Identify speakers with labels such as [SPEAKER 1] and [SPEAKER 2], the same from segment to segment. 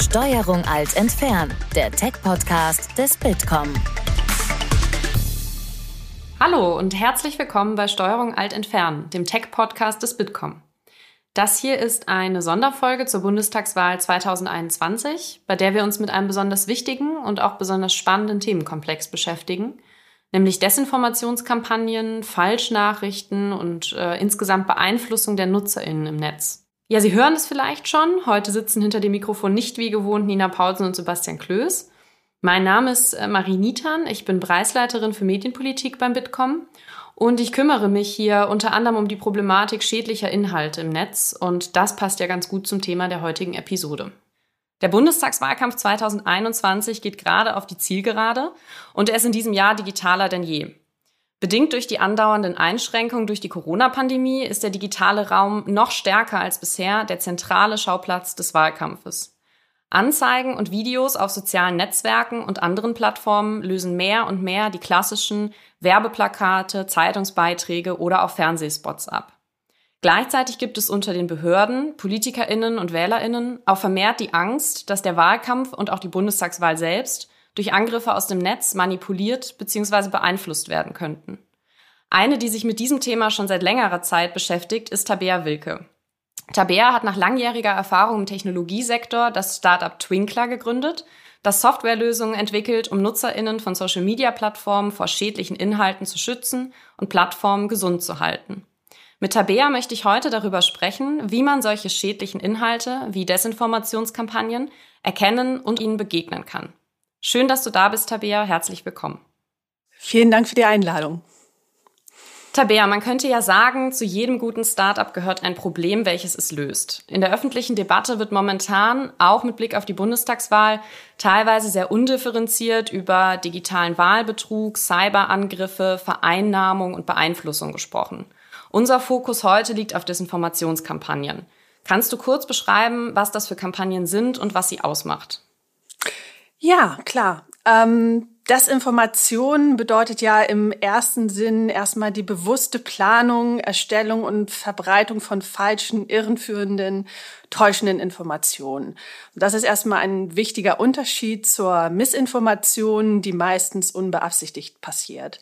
[SPEAKER 1] Steuerung alt entfernen, der Tech-Podcast des Bitkom.
[SPEAKER 2] Hallo und herzlich willkommen bei Steuerung alt entfernen, dem Tech-Podcast des Bitkom. Das hier ist eine Sonderfolge zur Bundestagswahl 2021, bei der wir uns mit einem besonders wichtigen und auch besonders spannenden Themenkomplex beschäftigen, nämlich Desinformationskampagnen, Falschnachrichten und äh, insgesamt Beeinflussung der Nutzerinnen im Netz. Ja, Sie hören es vielleicht schon. Heute sitzen hinter dem Mikrofon nicht wie gewohnt Nina Paulsen und Sebastian Klöß. Mein Name ist äh, Marie Nietern. Ich bin Preisleiterin für Medienpolitik beim Bitkom und ich kümmere mich hier unter anderem um die Problematik schädlicher Inhalte im Netz und das passt ja ganz gut zum Thema der heutigen Episode. Der Bundestagswahlkampf 2021 geht gerade auf die Zielgerade und er ist in diesem Jahr digitaler denn je. Bedingt durch die andauernden Einschränkungen durch die Corona-Pandemie ist der digitale Raum noch stärker als bisher der zentrale Schauplatz des Wahlkampfes. Anzeigen und Videos auf sozialen Netzwerken und anderen Plattformen lösen mehr und mehr die klassischen Werbeplakate, Zeitungsbeiträge oder auch Fernsehspots ab. Gleichzeitig gibt es unter den Behörden, Politikerinnen und Wählerinnen auch vermehrt die Angst, dass der Wahlkampf und auch die Bundestagswahl selbst durch Angriffe aus dem Netz manipuliert bzw. beeinflusst werden könnten. Eine, die sich mit diesem Thema schon seit längerer Zeit beschäftigt, ist Tabea Wilke. Tabea hat nach langjähriger Erfahrung im Technologiesektor das Startup Twinkler gegründet, das Softwarelösungen entwickelt, um Nutzerinnen von Social-Media-Plattformen vor schädlichen Inhalten zu schützen und Plattformen gesund zu halten. Mit Tabea möchte ich heute darüber sprechen, wie man solche schädlichen Inhalte wie Desinformationskampagnen erkennen und ihnen begegnen kann. Schön, dass du da bist, Tabea. Herzlich willkommen.
[SPEAKER 3] Vielen Dank für die Einladung.
[SPEAKER 2] Tabea, man könnte ja sagen, zu jedem guten Startup gehört ein Problem, welches es löst. In der öffentlichen Debatte wird momentan, auch mit Blick auf die Bundestagswahl, teilweise sehr undifferenziert über digitalen Wahlbetrug, Cyberangriffe, Vereinnahmung und Beeinflussung gesprochen. Unser Fokus heute liegt auf Desinformationskampagnen. Kannst du kurz beschreiben, was das für Kampagnen sind und was sie ausmacht?
[SPEAKER 3] Ja, klar. Ähm, Desinformation bedeutet ja im ersten Sinn erstmal die bewusste Planung, Erstellung und Verbreitung von falschen, irrenführenden, täuschenden Informationen. Das ist erstmal ein wichtiger Unterschied zur Missinformation, die meistens unbeabsichtigt passiert.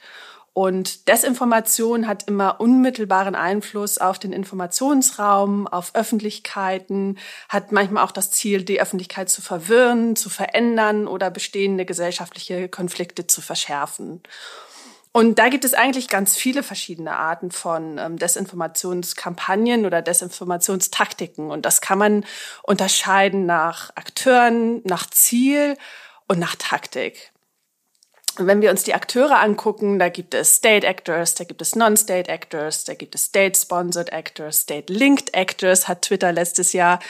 [SPEAKER 3] Und Desinformation hat immer unmittelbaren Einfluss auf den Informationsraum, auf Öffentlichkeiten, hat manchmal auch das Ziel, die Öffentlichkeit zu verwirren, zu verändern oder bestehende gesellschaftliche Konflikte zu verschärfen. Und da gibt es eigentlich ganz viele verschiedene Arten von ähm, Desinformationskampagnen oder Desinformationstaktiken. Und das kann man unterscheiden nach Akteuren, nach Ziel und nach Taktik wenn wir uns die Akteure angucken, da gibt es State Actors, da gibt es Non-State Actors, da gibt es State-Sponsored Actors, State-Linked Actors, hat Twitter letztes Jahr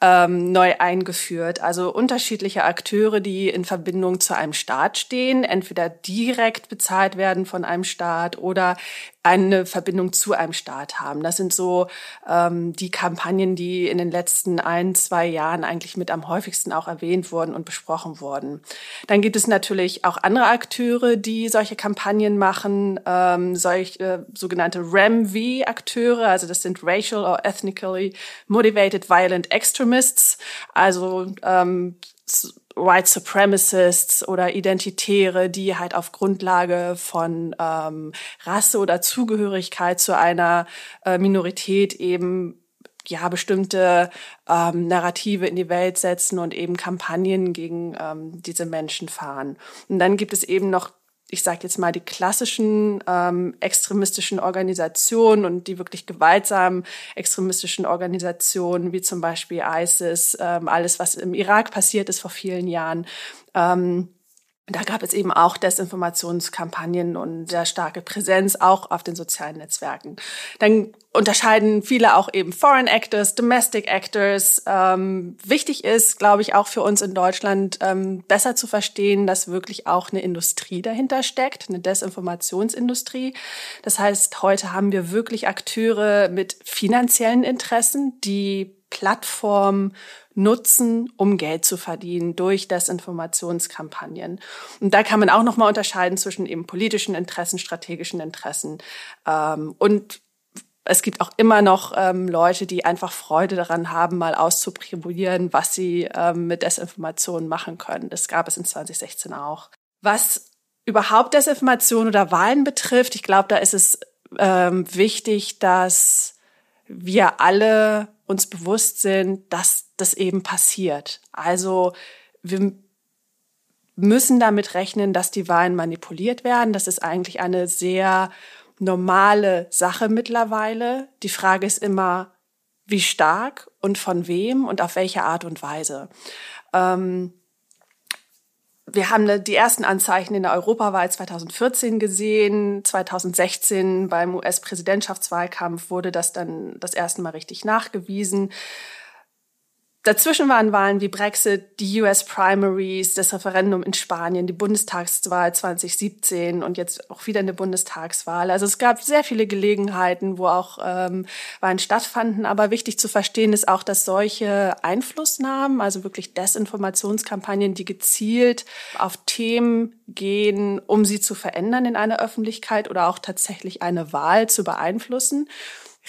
[SPEAKER 3] ähm, neu eingeführt. Also unterschiedliche Akteure, die in Verbindung zu einem Staat stehen, entweder direkt bezahlt werden von einem Staat oder eine Verbindung zu einem Staat haben. Das sind so ähm, die Kampagnen, die in den letzten ein, zwei Jahren eigentlich mit am häufigsten auch erwähnt wurden und besprochen wurden. Dann gibt es natürlich auch andere Akteure, die solche Kampagnen machen, ähm, solche äh, sogenannte REMV-Akteure, also das sind Racial or Ethnically Motivated Violent Extremists, also ähm, White Supremacists oder Identitäre, die halt auf Grundlage von ähm, Rasse oder Zugehörigkeit zu einer äh, Minorität eben ja bestimmte ähm, Narrative in die Welt setzen und eben Kampagnen gegen ähm, diese Menschen fahren. Und dann gibt es eben noch ich sage jetzt mal, die klassischen ähm, extremistischen Organisationen und die wirklich gewaltsamen extremistischen Organisationen, wie zum Beispiel ISIS, ähm, alles, was im Irak passiert ist vor vielen Jahren, ähm, da gab es eben auch Desinformationskampagnen und sehr starke Präsenz auch auf den sozialen Netzwerken. Dann unterscheiden viele auch eben Foreign Actors, Domestic Actors. Ähm, wichtig ist, glaube ich, auch für uns in Deutschland ähm, besser zu verstehen, dass wirklich auch eine Industrie dahinter steckt, eine Desinformationsindustrie. Das heißt, heute haben wir wirklich Akteure mit finanziellen Interessen, die Plattformen nutzen, um Geld zu verdienen durch Desinformationskampagnen. Und da kann man auch nochmal unterscheiden zwischen eben politischen Interessen, strategischen Interessen ähm, und es gibt auch immer noch ähm, Leute, die einfach Freude daran haben, mal auszuprobieren, was sie ähm, mit Desinformation machen können. Das gab es in 2016 auch. Was überhaupt Desinformation oder Wahlen betrifft, ich glaube, da ist es ähm, wichtig, dass wir alle uns bewusst sind, dass das eben passiert. Also wir müssen damit rechnen, dass die Wahlen manipuliert werden. Das ist eigentlich eine sehr normale Sache mittlerweile. Die Frage ist immer, wie stark und von wem und auf welche Art und Weise. Ähm, wir haben die ersten Anzeichen in der Europawahl 2014 gesehen. 2016 beim US-Präsidentschaftswahlkampf wurde das dann das erste Mal richtig nachgewiesen. Dazwischen waren Wahlen wie Brexit, die US Primaries, das Referendum in Spanien, die Bundestagswahl 2017 und jetzt auch wieder eine Bundestagswahl. Also es gab sehr viele Gelegenheiten, wo auch ähm, Wahlen stattfanden. Aber wichtig zu verstehen ist auch, dass solche Einflussnahmen, also wirklich Desinformationskampagnen, die gezielt auf Themen gehen, um sie zu verändern in einer Öffentlichkeit oder auch tatsächlich eine Wahl zu beeinflussen,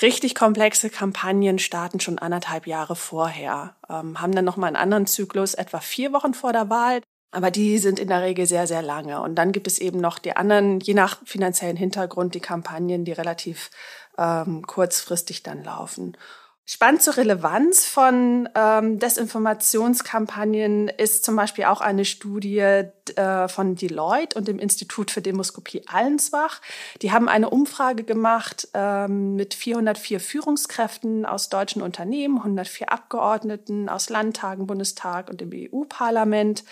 [SPEAKER 3] richtig komplexe Kampagnen starten schon anderthalb Jahre vorher, ähm, haben dann nochmal einen anderen Zyklus, etwa vier Wochen vor der Wahl. Aber die sind in der Regel sehr, sehr lange. Und dann gibt es eben noch die anderen, je nach finanziellen Hintergrund, die Kampagnen, die relativ ähm, kurzfristig dann laufen. Spannend zur Relevanz von ähm, Desinformationskampagnen ist zum Beispiel auch eine Studie äh, von Deloitte und dem Institut für Demoskopie Allensbach. Die haben eine Umfrage gemacht ähm, mit 404 Führungskräften aus deutschen Unternehmen, 104 Abgeordneten aus Landtagen, Bundestag und dem EU-Parlament.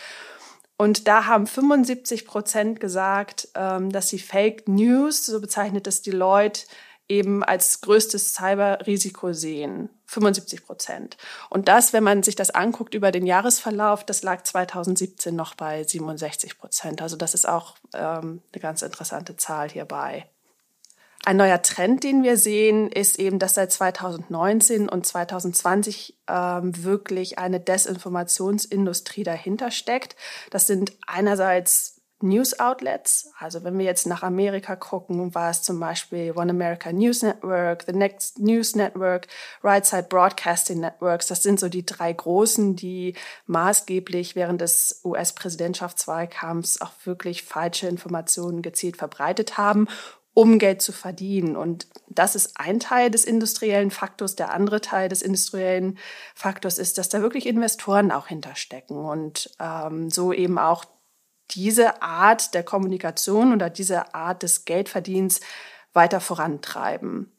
[SPEAKER 3] Und da haben 75 Prozent gesagt, ähm, dass sie Fake News, so bezeichnet es Deloitte, eben als größtes Cyberrisiko sehen. 75 Prozent. Und das, wenn man sich das anguckt über den Jahresverlauf, das lag 2017 noch bei 67 Prozent. Also das ist auch ähm, eine ganz interessante Zahl hierbei. Ein neuer Trend, den wir sehen, ist eben, dass seit 2019 und 2020 ähm, wirklich eine Desinformationsindustrie dahinter steckt. Das sind einerseits News Outlets. Also wenn wir jetzt nach Amerika gucken, war es zum Beispiel One America News Network, The Next News Network, Right Side Broadcasting Networks. Das sind so die drei großen, die maßgeblich während des US-Präsidentschaftswahlkampfs auch wirklich falsche Informationen gezielt verbreitet haben um Geld zu verdienen. Und das ist ein Teil des industriellen Faktors. Der andere Teil des industriellen Faktors ist, dass da wirklich Investoren auch hinterstecken und ähm, so eben auch diese Art der Kommunikation oder diese Art des Geldverdienens weiter vorantreiben.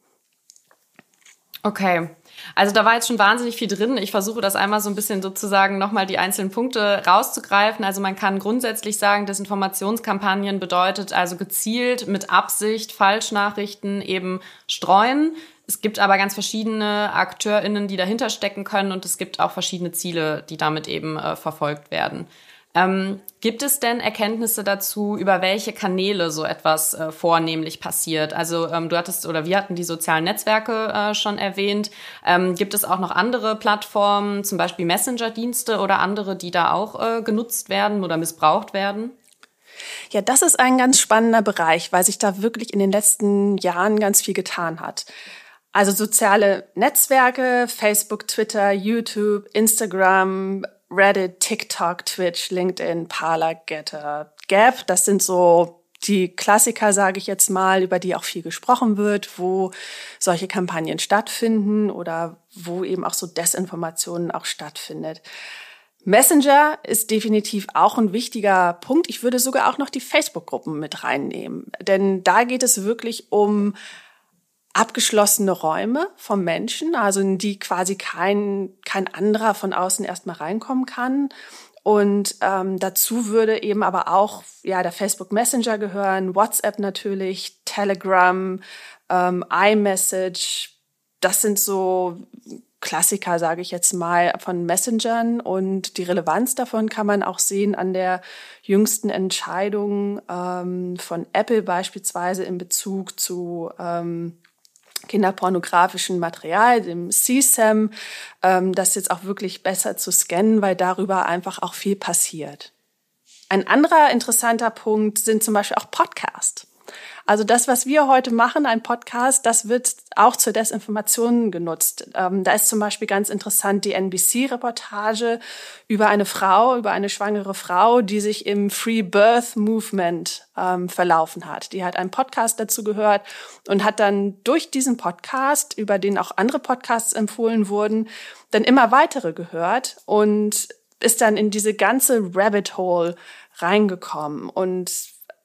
[SPEAKER 2] Okay. Also da war jetzt schon wahnsinnig viel drin. Ich versuche das einmal so ein bisschen sozusagen nochmal die einzelnen Punkte rauszugreifen. Also man kann grundsätzlich sagen, Desinformationskampagnen bedeutet also gezielt mit Absicht Falschnachrichten eben streuen. Es gibt aber ganz verschiedene AkteurInnen, die dahinter stecken können und es gibt auch verschiedene Ziele, die damit eben äh, verfolgt werden. Ähm, gibt es denn Erkenntnisse dazu, über welche Kanäle so etwas äh, vornehmlich passiert? Also ähm, du hattest oder wir hatten die sozialen Netzwerke äh, schon erwähnt. Ähm, gibt es auch noch andere Plattformen, zum Beispiel Messenger-Dienste oder andere, die da auch äh, genutzt werden oder missbraucht werden?
[SPEAKER 3] Ja, das ist ein ganz spannender Bereich, weil sich da wirklich in den letzten Jahren ganz viel getan hat. Also soziale Netzwerke, Facebook, Twitter, YouTube, Instagram, Reddit, TikTok, Twitch, LinkedIn, Parler, Getter, Gap. Das sind so die Klassiker, sage ich jetzt mal, über die auch viel gesprochen wird, wo solche Kampagnen stattfinden oder wo eben auch so Desinformationen auch stattfindet. Messenger ist definitiv auch ein wichtiger Punkt. Ich würde sogar auch noch die Facebook-Gruppen mit reinnehmen, denn da geht es wirklich um abgeschlossene Räume vom Menschen, also in die quasi kein, kein anderer von außen erstmal reinkommen kann. Und ähm, dazu würde eben aber auch ja der Facebook Messenger gehören, WhatsApp natürlich, Telegram, ähm, iMessage. Das sind so Klassiker, sage ich jetzt mal, von Messengern. Und die Relevanz davon kann man auch sehen an der jüngsten Entscheidung ähm, von Apple beispielsweise in Bezug zu ähm, kinderpornografischen Material, dem CSAM, ähm, das jetzt auch wirklich besser zu scannen, weil darüber einfach auch viel passiert. Ein anderer interessanter Punkt sind zum Beispiel auch Podcasts. Also das, was wir heute machen, ein Podcast, das wird auch zur Desinformation genutzt. Ähm, da ist zum Beispiel ganz interessant die NBC-Reportage über eine Frau, über eine schwangere Frau, die sich im Free Birth Movement ähm, verlaufen hat. Die hat einen Podcast dazu gehört und hat dann durch diesen Podcast, über den auch andere Podcasts empfohlen wurden, dann immer weitere gehört und ist dann in diese ganze Rabbit Hole reingekommen. Und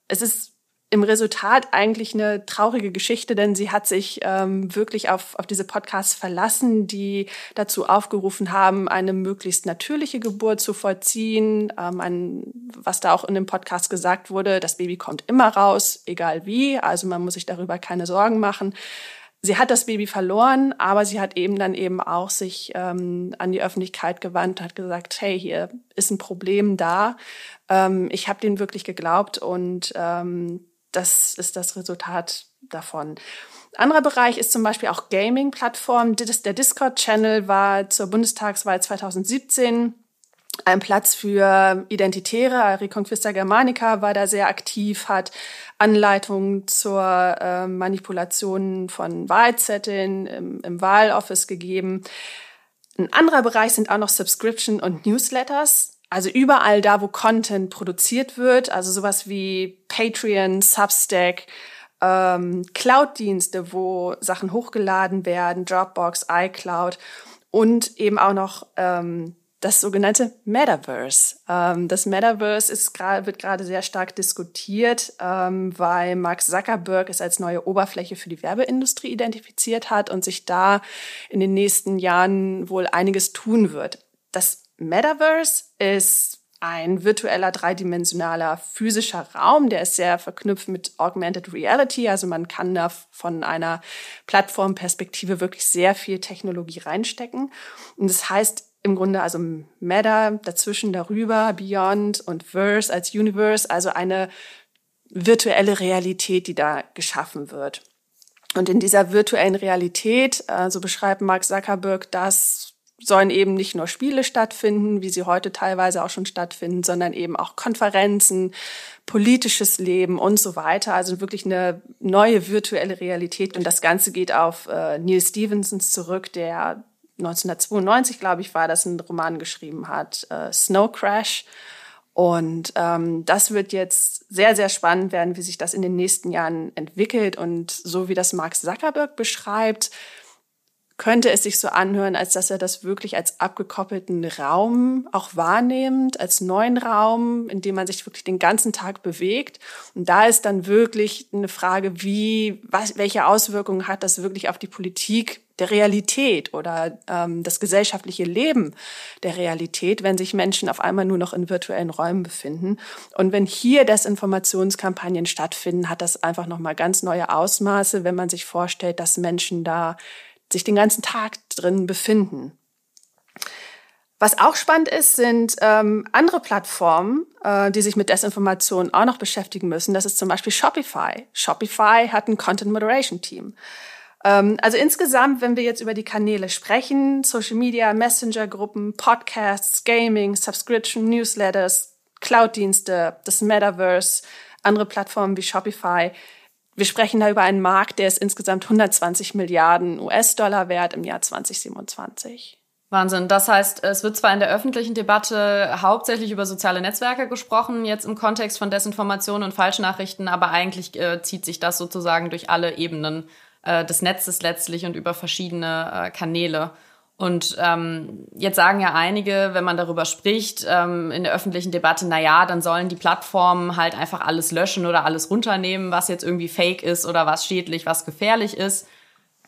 [SPEAKER 3] es ist im Resultat eigentlich eine traurige Geschichte, denn sie hat sich ähm, wirklich auf, auf diese Podcasts verlassen, die dazu aufgerufen haben, eine möglichst natürliche Geburt zu vollziehen. Ähm, ein, was da auch in dem Podcast gesagt wurde, das Baby kommt immer raus, egal wie, also man muss sich darüber keine Sorgen machen. Sie hat das Baby verloren, aber sie hat eben dann eben auch sich ähm, an die Öffentlichkeit gewandt, hat gesagt, hey, hier ist ein Problem da. Ähm, ich habe denen wirklich geglaubt und ähm, das ist das Resultat davon. Anderer Bereich ist zum Beispiel auch Gaming-Plattformen. Der Discord-Channel war zur Bundestagswahl 2017 ein Platz für Identitäre. Reconquista Germanica war da sehr aktiv, hat Anleitungen zur äh, Manipulation von Wahlzetteln im, im Wahloffice gegeben. Ein anderer Bereich sind auch noch Subscription und Newsletters. Also überall da, wo Content produziert wird, also sowas wie Patreon, Substack, ähm, Cloud-Dienste, wo Sachen hochgeladen werden, Dropbox, iCloud und eben auch noch ähm, das sogenannte Metaverse. Ähm, das Metaverse ist wird gerade sehr stark diskutiert, ähm, weil Mark Zuckerberg es als neue Oberfläche für die Werbeindustrie identifiziert hat und sich da in den nächsten Jahren wohl einiges tun wird. Das Metaverse ist ein virtueller dreidimensionaler physischer Raum, der ist sehr verknüpft mit Augmented Reality. Also man kann da von einer Plattformperspektive wirklich sehr viel Technologie reinstecken. Und das heißt im Grunde also Meta, dazwischen, darüber, Beyond und Verse als Universe, also eine virtuelle Realität, die da geschaffen wird. Und in dieser virtuellen Realität, äh, so beschreibt Mark Zuckerberg das, sollen eben nicht nur Spiele stattfinden, wie sie heute teilweise auch schon stattfinden, sondern eben auch Konferenzen, politisches Leben und so weiter. Also wirklich eine neue virtuelle Realität. Und das Ganze geht auf äh, Neil Stevensons zurück, der 1992, glaube ich, war das, einen Roman geschrieben hat, äh, Snow Crash. Und ähm, das wird jetzt sehr, sehr spannend werden, wie sich das in den nächsten Jahren entwickelt. Und so wie das Mark Zuckerberg beschreibt, könnte es sich so anhören, als dass er das wirklich als abgekoppelten Raum auch wahrnimmt, als neuen Raum, in dem man sich wirklich den ganzen Tag bewegt. Und da ist dann wirklich eine Frage, wie, was, welche Auswirkungen hat das wirklich auf die Politik der Realität oder ähm, das gesellschaftliche Leben der Realität, wenn sich Menschen auf einmal nur noch in virtuellen Räumen befinden. Und wenn hier Desinformationskampagnen stattfinden, hat das einfach nochmal ganz neue Ausmaße, wenn man sich vorstellt, dass Menschen da sich den ganzen Tag drin befinden. Was auch spannend ist, sind ähm, andere Plattformen, äh, die sich mit Desinformation auch noch beschäftigen müssen. Das ist zum Beispiel Shopify. Shopify hat ein Content Moderation Team. Ähm, also insgesamt, wenn wir jetzt über die Kanäle sprechen, Social Media, Messenger-Gruppen, Podcasts, Gaming, Subscription, Newsletters, Cloud-Dienste, das Metaverse, andere Plattformen wie Shopify, wir sprechen da über einen Markt, der ist insgesamt 120 Milliarden US-Dollar wert im Jahr 2027.
[SPEAKER 2] Wahnsinn. Das heißt, es wird zwar in der öffentlichen Debatte hauptsächlich über soziale Netzwerke gesprochen, jetzt im Kontext von Desinformation und Falschnachrichten, aber eigentlich äh, zieht sich das sozusagen durch alle Ebenen äh, des Netzes letztlich und über verschiedene äh, Kanäle. Und ähm, jetzt sagen ja einige, wenn man darüber spricht ähm, in der öffentlichen Debatte, na ja, dann sollen die Plattformen halt einfach alles löschen oder alles runternehmen, was jetzt irgendwie fake ist oder was schädlich, was gefährlich ist.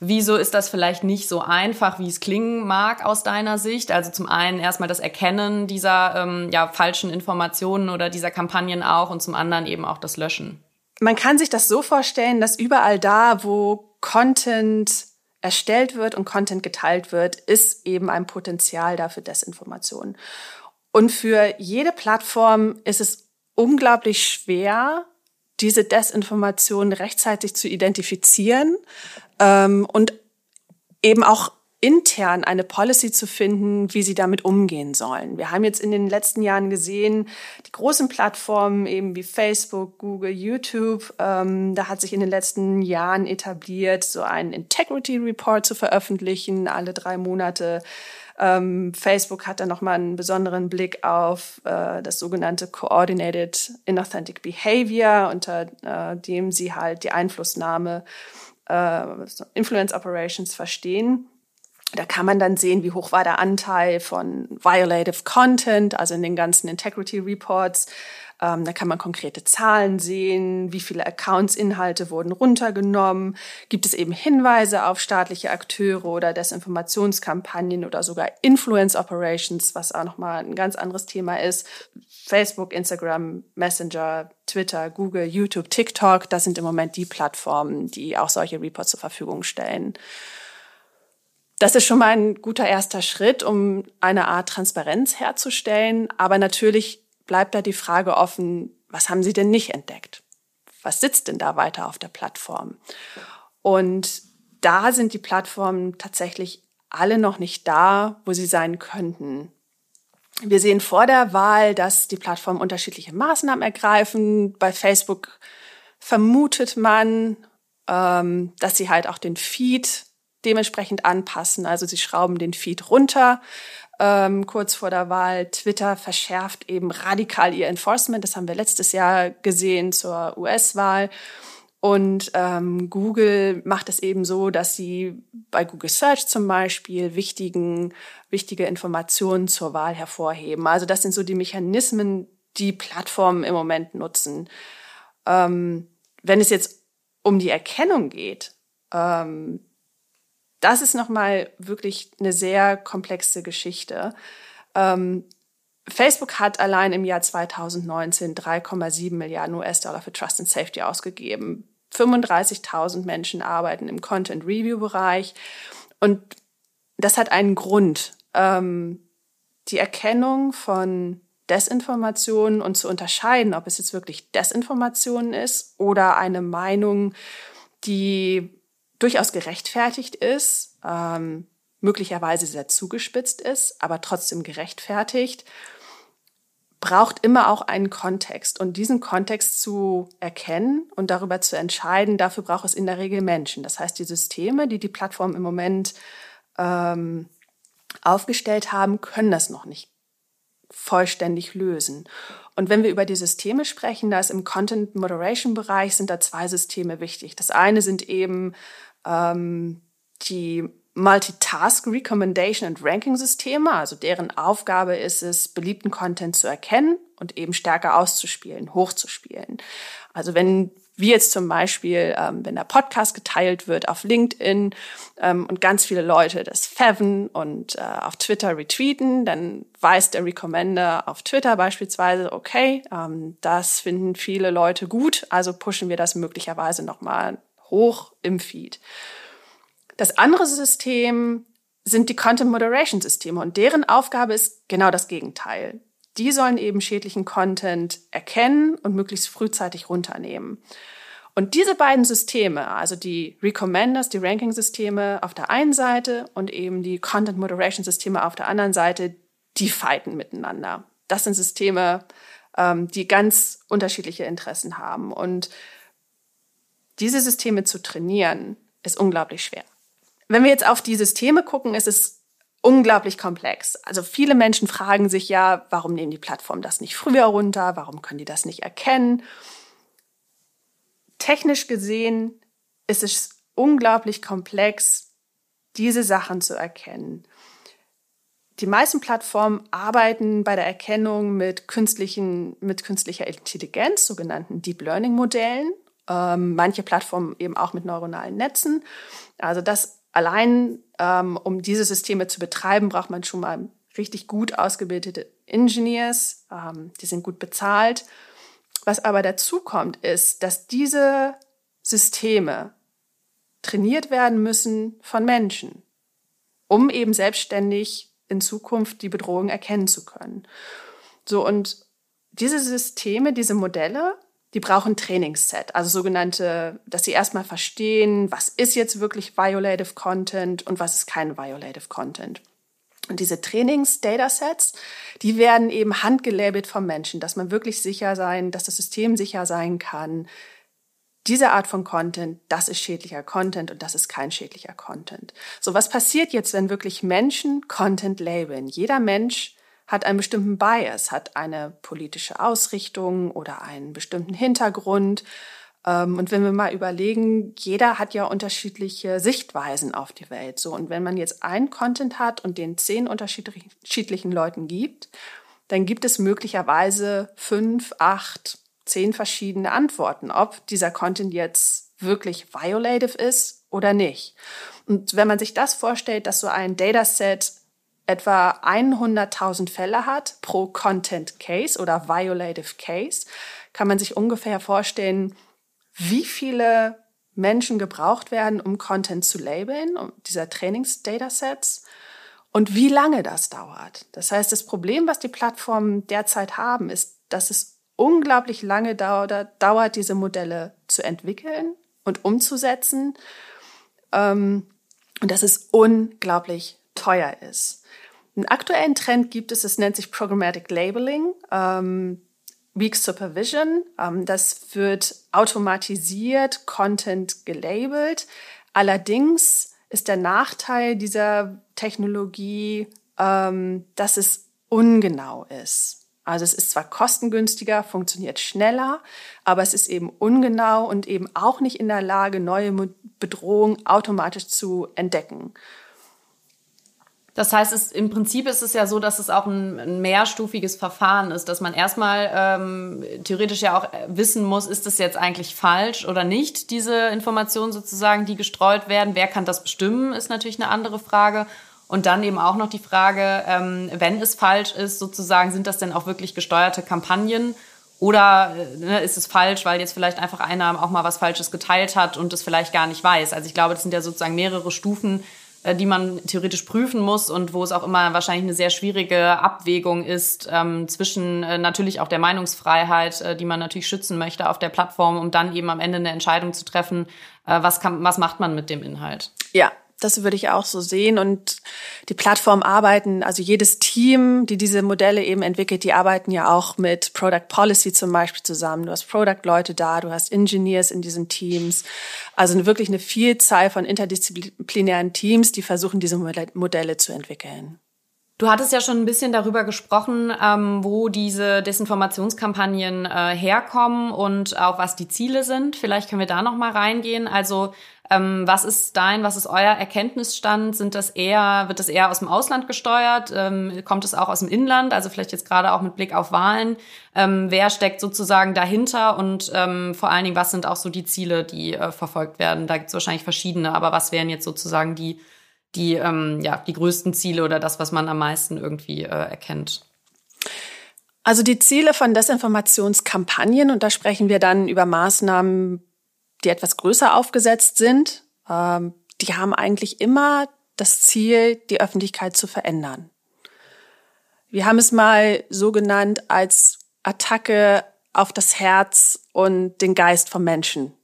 [SPEAKER 2] Wieso ist das vielleicht nicht so einfach, wie es klingen mag aus deiner Sicht? Also zum einen erstmal das Erkennen dieser ähm, ja, falschen Informationen oder dieser Kampagnen auch und zum anderen eben auch das Löschen.
[SPEAKER 3] Man kann sich das so vorstellen, dass überall da, wo Content erstellt wird und Content geteilt wird, ist eben ein Potenzial dafür Desinformation. Und für jede Plattform ist es unglaublich schwer, diese Desinformation rechtzeitig zu identifizieren ähm, und eben auch intern eine Policy zu finden, wie sie damit umgehen sollen. Wir haben jetzt in den letzten Jahren gesehen, die großen Plattformen eben wie Facebook, Google, YouTube, ähm, da hat sich in den letzten Jahren etabliert, so einen Integrity Report zu veröffentlichen, alle drei Monate. Ähm, Facebook hat dann nochmal einen besonderen Blick auf äh, das sogenannte Coordinated Inauthentic Behavior, unter äh, dem sie halt die Einflussnahme äh, Influence Operations verstehen. Da kann man dann sehen, wie hoch war der Anteil von Violative Content, also in den ganzen Integrity Reports. Ähm, da kann man konkrete Zahlen sehen, wie viele Accounts, Inhalte wurden runtergenommen. Gibt es eben Hinweise auf staatliche Akteure oder Desinformationskampagnen oder sogar Influence Operations, was auch nochmal ein ganz anderes Thema ist. Facebook, Instagram, Messenger, Twitter, Google, YouTube, TikTok, das sind im Moment die Plattformen, die auch solche Reports zur Verfügung stellen. Das ist schon mal ein guter erster Schritt, um eine Art Transparenz herzustellen. Aber natürlich bleibt da die Frage offen, was haben Sie denn nicht entdeckt? Was sitzt denn da weiter auf der Plattform? Und da sind die Plattformen tatsächlich alle noch nicht da, wo sie sein könnten. Wir sehen vor der Wahl, dass die Plattformen unterschiedliche Maßnahmen ergreifen. Bei Facebook vermutet man, ähm, dass sie halt auch den Feed dementsprechend anpassen. Also sie schrauben den Feed runter. Ähm, kurz vor der Wahl Twitter verschärft eben radikal ihr Enforcement. Das haben wir letztes Jahr gesehen zur US-Wahl. Und ähm, Google macht es eben so, dass sie bei Google Search zum Beispiel wichtigen, wichtige Informationen zur Wahl hervorheben. Also das sind so die Mechanismen, die Plattformen im Moment nutzen. Ähm, wenn es jetzt um die Erkennung geht, ähm, das ist nochmal wirklich eine sehr komplexe Geschichte. Ähm, Facebook hat allein im Jahr 2019 3,7 Milliarden US-Dollar für Trust and Safety ausgegeben. 35.000 Menschen arbeiten im Content Review Bereich und das hat einen Grund. Ähm, die Erkennung von Desinformationen und zu unterscheiden, ob es jetzt wirklich Desinformation ist oder eine Meinung, die durchaus gerechtfertigt ist, ähm, möglicherweise sehr zugespitzt ist, aber trotzdem gerechtfertigt, braucht immer auch einen Kontext. Und diesen Kontext zu erkennen und darüber zu entscheiden, dafür braucht es in der Regel Menschen. Das heißt, die Systeme, die die Plattform im Moment ähm, aufgestellt haben, können das noch nicht vollständig lösen. Und wenn wir über die Systeme sprechen, da ist im Content Moderation Bereich sind da zwei Systeme wichtig. Das eine sind eben ähm, die Multitask Recommendation und Ranking Systeme, also deren Aufgabe ist es, beliebten Content zu erkennen und eben stärker auszuspielen, hochzuspielen. Also wenn wie jetzt zum Beispiel, ähm, wenn der Podcast geteilt wird auf LinkedIn ähm, und ganz viele Leute das faven und äh, auf Twitter retweeten, dann weiß der Recommender auf Twitter beispielsweise, okay, ähm, das finden viele Leute gut, also pushen wir das möglicherweise nochmal hoch im Feed. Das andere System sind die Content Moderation Systeme und deren Aufgabe ist genau das Gegenteil. Die sollen eben schädlichen Content erkennen und möglichst frühzeitig runternehmen. Und diese beiden Systeme, also die Recommenders, die Ranking-Systeme auf der einen Seite und eben die Content Moderation Systeme auf der anderen Seite, die fighten miteinander. Das sind Systeme, ähm, die ganz unterschiedliche Interessen haben. Und diese Systeme zu trainieren, ist unglaublich schwer. Wenn wir jetzt auf die Systeme gucken, ist es unglaublich komplex. Also viele Menschen fragen sich ja, warum nehmen die Plattformen das nicht früher runter? Warum können die das nicht erkennen? Technisch gesehen ist es unglaublich komplex, diese Sachen zu erkennen. Die meisten Plattformen arbeiten bei der Erkennung mit künstlichen, mit künstlicher Intelligenz, sogenannten Deep Learning Modellen ähm, manche Plattformen eben auch mit neuronalen Netzen. Also das allein, ähm, um diese Systeme zu betreiben, braucht man schon mal richtig gut ausgebildete Engineers, ähm, die sind gut bezahlt. Was aber dazu kommt, ist, dass diese Systeme trainiert werden müssen von Menschen, um eben selbstständig in Zukunft die Bedrohung erkennen zu können. So, und diese Systeme, diese Modelle die brauchen Trainingsset, also sogenannte, dass sie erstmal verstehen, was ist jetzt wirklich Violative Content und was ist kein Violative Content. Und diese Trainings-Datasets, die werden eben handgelabelt vom Menschen, dass man wirklich sicher sein, dass das System sicher sein kann, diese Art von Content, das ist schädlicher Content und das ist kein schädlicher Content. So, was passiert jetzt, wenn wirklich Menschen Content labeln? Jeder Mensch hat einen bestimmten Bias, hat eine politische Ausrichtung oder einen bestimmten Hintergrund. Ähm, und wenn wir mal überlegen, jeder hat ja unterschiedliche Sichtweisen auf die Welt. So, und wenn man jetzt einen Content hat und den zehn unterschiedlichen Leuten gibt, dann gibt es möglicherweise fünf, acht, zehn verschiedene Antworten, ob dieser Content jetzt wirklich violative ist oder nicht. Und wenn man sich das vorstellt, dass so ein Dataset etwa 100.000 Fälle hat pro Content Case oder Violative Case, kann man sich ungefähr vorstellen, wie viele Menschen gebraucht werden, um Content zu labeln, um dieser Trainings-Datasets und wie lange das dauert. Das heißt, das Problem, was die Plattformen derzeit haben, ist, dass es unglaublich lange dauert, diese Modelle zu entwickeln und umzusetzen ähm, und dass es unglaublich teuer ist. Einen aktuellen Trend gibt es, es nennt sich Programmatic Labeling. Ähm, Weak Supervision. Ähm, das wird automatisiert Content gelabelt. Allerdings ist der Nachteil dieser Technologie, ähm, dass es ungenau ist. Also es ist zwar kostengünstiger, funktioniert schneller, aber es ist eben ungenau und eben auch nicht in der Lage, neue Bedrohungen automatisch zu entdecken.
[SPEAKER 2] Das heißt, es, im Prinzip ist es ja so, dass es auch ein, ein mehrstufiges Verfahren ist, dass man erstmal ähm, theoretisch ja auch wissen muss, ist das jetzt eigentlich falsch oder nicht, diese Informationen sozusagen, die gestreut werden. Wer kann das bestimmen, ist natürlich eine andere Frage. Und dann eben auch noch die Frage, ähm, wenn es falsch ist, sozusagen, sind das denn auch wirklich gesteuerte Kampagnen? Oder äh, ne, ist es falsch, weil jetzt vielleicht einfach einer auch mal was Falsches geteilt hat und es vielleicht gar nicht weiß? Also ich glaube, das sind ja sozusagen mehrere Stufen, äh, die man theoretisch prüfen muss und wo es auch immer wahrscheinlich eine sehr schwierige Abwägung ist ähm, zwischen äh, natürlich auch der Meinungsfreiheit, äh, die man natürlich schützen möchte auf der Plattform, um dann eben am Ende eine Entscheidung zu treffen, äh, was, kann, was macht man mit dem Inhalt.
[SPEAKER 3] Ja, das würde ich auch so sehen. Und die Plattformen arbeiten, also jedes Team, die diese Modelle eben entwickelt, die arbeiten ja auch mit Product Policy zum Beispiel zusammen. Du hast Product-Leute da, du hast Engineers in diesen Teams. Also wirklich eine Vielzahl von interdisziplinären Teams, die versuchen, diese Modelle zu entwickeln.
[SPEAKER 2] Du hattest ja schon ein bisschen darüber gesprochen, ähm, wo diese Desinformationskampagnen äh, herkommen und auch was die Ziele sind. Vielleicht können wir da noch mal reingehen. Also ähm, was ist dein, was ist euer Erkenntnisstand? Sind das eher, wird das eher aus dem Ausland gesteuert? Ähm, kommt es auch aus dem Inland? Also vielleicht jetzt gerade auch mit Blick auf Wahlen. Ähm, wer steckt sozusagen dahinter? Und ähm, vor allen Dingen, was sind auch so die Ziele, die äh, verfolgt werden? Da gibt es wahrscheinlich verschiedene, aber was wären jetzt sozusagen die, die, ähm, ja, die größten Ziele oder das, was man am meisten irgendwie äh, erkennt?
[SPEAKER 3] Also die Ziele von Desinformationskampagnen, und da sprechen wir dann über Maßnahmen die etwas größer aufgesetzt sind, ähm, die haben eigentlich immer das Ziel, die Öffentlichkeit zu verändern. Wir haben es mal so genannt als Attacke auf das Herz und den Geist vom Menschen.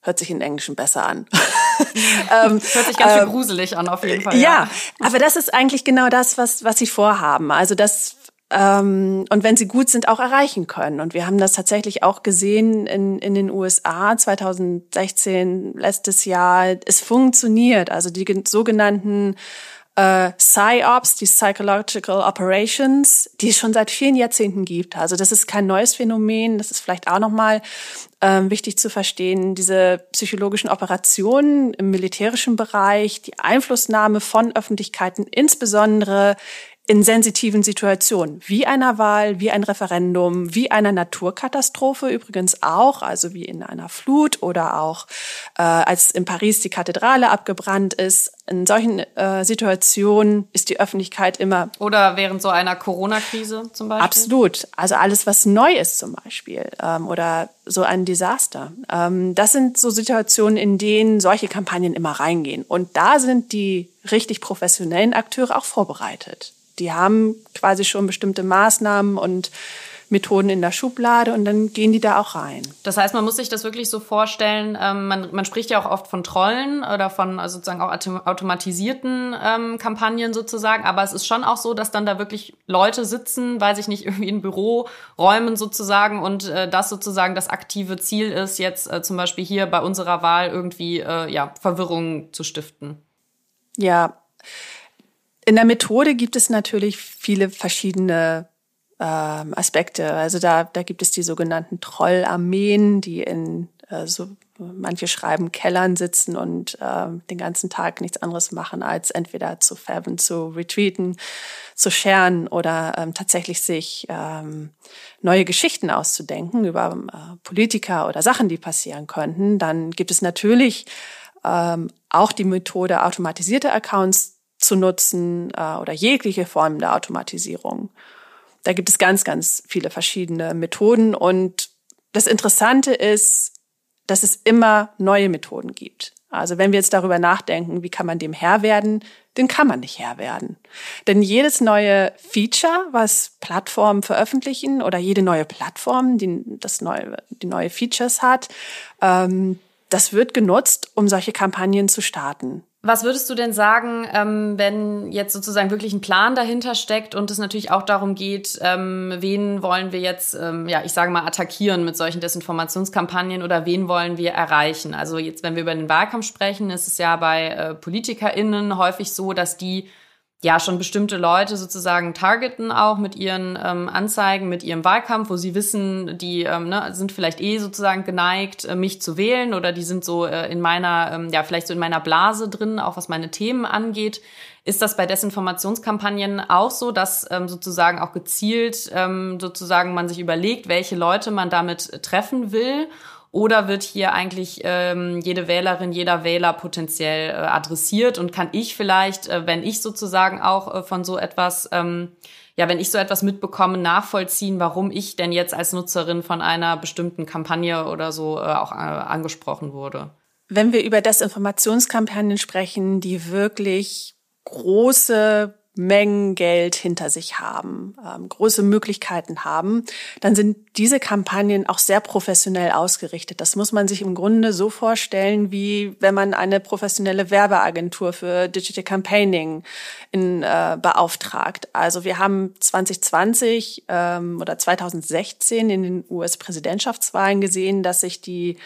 [SPEAKER 3] Hört sich in Englischen besser an.
[SPEAKER 2] ähm, Hört sich ganz schön ähm, gruselig an, auf jeden Fall.
[SPEAKER 3] Ja. ja, aber das ist eigentlich genau das, was, was sie vorhaben. Also das ähm, und wenn sie gut sind, auch erreichen können. Und wir haben das tatsächlich auch gesehen in, in den USA 2016, letztes Jahr. Es funktioniert. Also die sogenannten äh, PsyOps, die Psychological Operations, die es schon seit vielen Jahrzehnten gibt. Also das ist kein neues Phänomen. Das ist vielleicht auch nochmal ähm, wichtig zu verstehen. Diese psychologischen Operationen im militärischen Bereich, die Einflussnahme von Öffentlichkeiten, insbesondere in sensitiven Situationen, wie einer Wahl, wie ein Referendum, wie einer Naturkatastrophe übrigens auch, also wie in einer Flut oder auch äh, als in Paris die Kathedrale abgebrannt ist. In solchen äh, Situationen ist die Öffentlichkeit immer.
[SPEAKER 2] Oder während so einer Corona-Krise zum Beispiel?
[SPEAKER 3] Absolut. Also alles, was neu ist zum Beispiel ähm, oder so ein Desaster. Ähm, das sind so Situationen, in denen solche Kampagnen immer reingehen. Und da sind die richtig professionellen Akteure auch vorbereitet die haben quasi schon bestimmte Maßnahmen und Methoden in der Schublade und dann gehen die da auch rein.
[SPEAKER 2] Das heißt, man muss sich das wirklich so vorstellen, ähm, man, man spricht ja auch oft von Trollen oder von also sozusagen auch automatisierten ähm, Kampagnen sozusagen, aber es ist schon auch so, dass dann da wirklich Leute sitzen, weiß ich nicht, irgendwie in Büroräumen sozusagen und äh, das sozusagen das aktive Ziel ist, jetzt äh, zum Beispiel hier bei unserer Wahl irgendwie äh, ja, Verwirrung zu stiften.
[SPEAKER 3] Ja, in der Methode gibt es natürlich viele verschiedene ähm, Aspekte. Also da, da gibt es die sogenannten Trollarmeen, die in äh, so manche schreiben Kellern sitzen und äh, den ganzen Tag nichts anderes machen, als entweder zu färben, zu retreaten, zu scheren oder ähm, tatsächlich sich ähm, neue Geschichten auszudenken über äh, Politiker oder Sachen, die passieren könnten. Dann gibt es natürlich ähm, auch die Methode, automatisierte Accounts zu nutzen äh, oder jegliche Formen der Automatisierung. Da gibt es ganz, ganz viele verschiedene Methoden. Und das Interessante ist, dass es immer neue Methoden gibt. Also wenn wir jetzt darüber nachdenken, wie kann man dem Herr werden, dann kann man nicht Herr werden. Denn jedes neue Feature, was Plattformen veröffentlichen oder jede neue Plattform, die das neue, die neue Features hat, ähm, das wird genutzt, um solche Kampagnen zu starten.
[SPEAKER 2] Was würdest du denn sagen, ähm, wenn jetzt sozusagen wirklich ein Plan dahinter steckt und es natürlich auch darum geht, ähm, wen wollen wir jetzt, ähm, ja, ich sage mal, attackieren mit solchen Desinformationskampagnen oder wen wollen wir erreichen? Also jetzt, wenn wir über den Wahlkampf sprechen, ist es ja bei äh, PolitikerInnen häufig so, dass die ja schon bestimmte Leute sozusagen targeten auch mit ihren ähm, Anzeigen, mit ihrem Wahlkampf, wo sie wissen, die ähm, ne, sind vielleicht eh sozusagen geneigt, äh, mich zu wählen oder die sind so äh, in meiner, ähm, ja vielleicht so in meiner Blase drin, auch was meine Themen angeht. Ist das bei Desinformationskampagnen auch so, dass ähm, sozusagen auch gezielt ähm, sozusagen man sich überlegt, welche Leute man damit treffen will? Oder wird hier eigentlich ähm, jede Wählerin, jeder Wähler potenziell äh, adressiert? Und kann ich vielleicht, äh, wenn ich sozusagen auch äh, von so etwas, ähm, ja, wenn ich so etwas mitbekomme, nachvollziehen, warum ich denn jetzt als Nutzerin von einer bestimmten Kampagne oder so äh, auch äh, angesprochen wurde?
[SPEAKER 3] Wenn wir über Desinformationskampagnen sprechen, die wirklich große Mengen Geld hinter sich haben, ähm, große Möglichkeiten haben, dann sind diese Kampagnen auch sehr professionell ausgerichtet. Das muss man sich im Grunde so vorstellen, wie wenn man eine professionelle Werbeagentur für Digital Campaigning in, äh, beauftragt. Also wir haben 2020 ähm, oder 2016 in den US-Präsidentschaftswahlen gesehen, dass sich die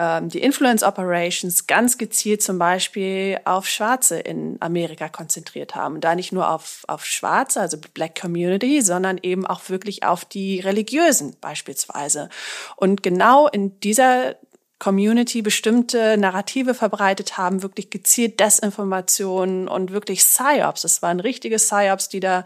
[SPEAKER 3] ähm, die Influence Operations ganz gezielt zum Beispiel auf Schwarze in Amerika konzentriert haben. Da nicht nur auf, auf Schwarze, also Black Community, sondern eben auch wirklich auf die Religiösen beispielsweise. Und genau in dieser Community bestimmte Narrative verbreitet haben, wirklich gezielt Desinformationen und wirklich Psyops. Es waren richtige Psyops, die da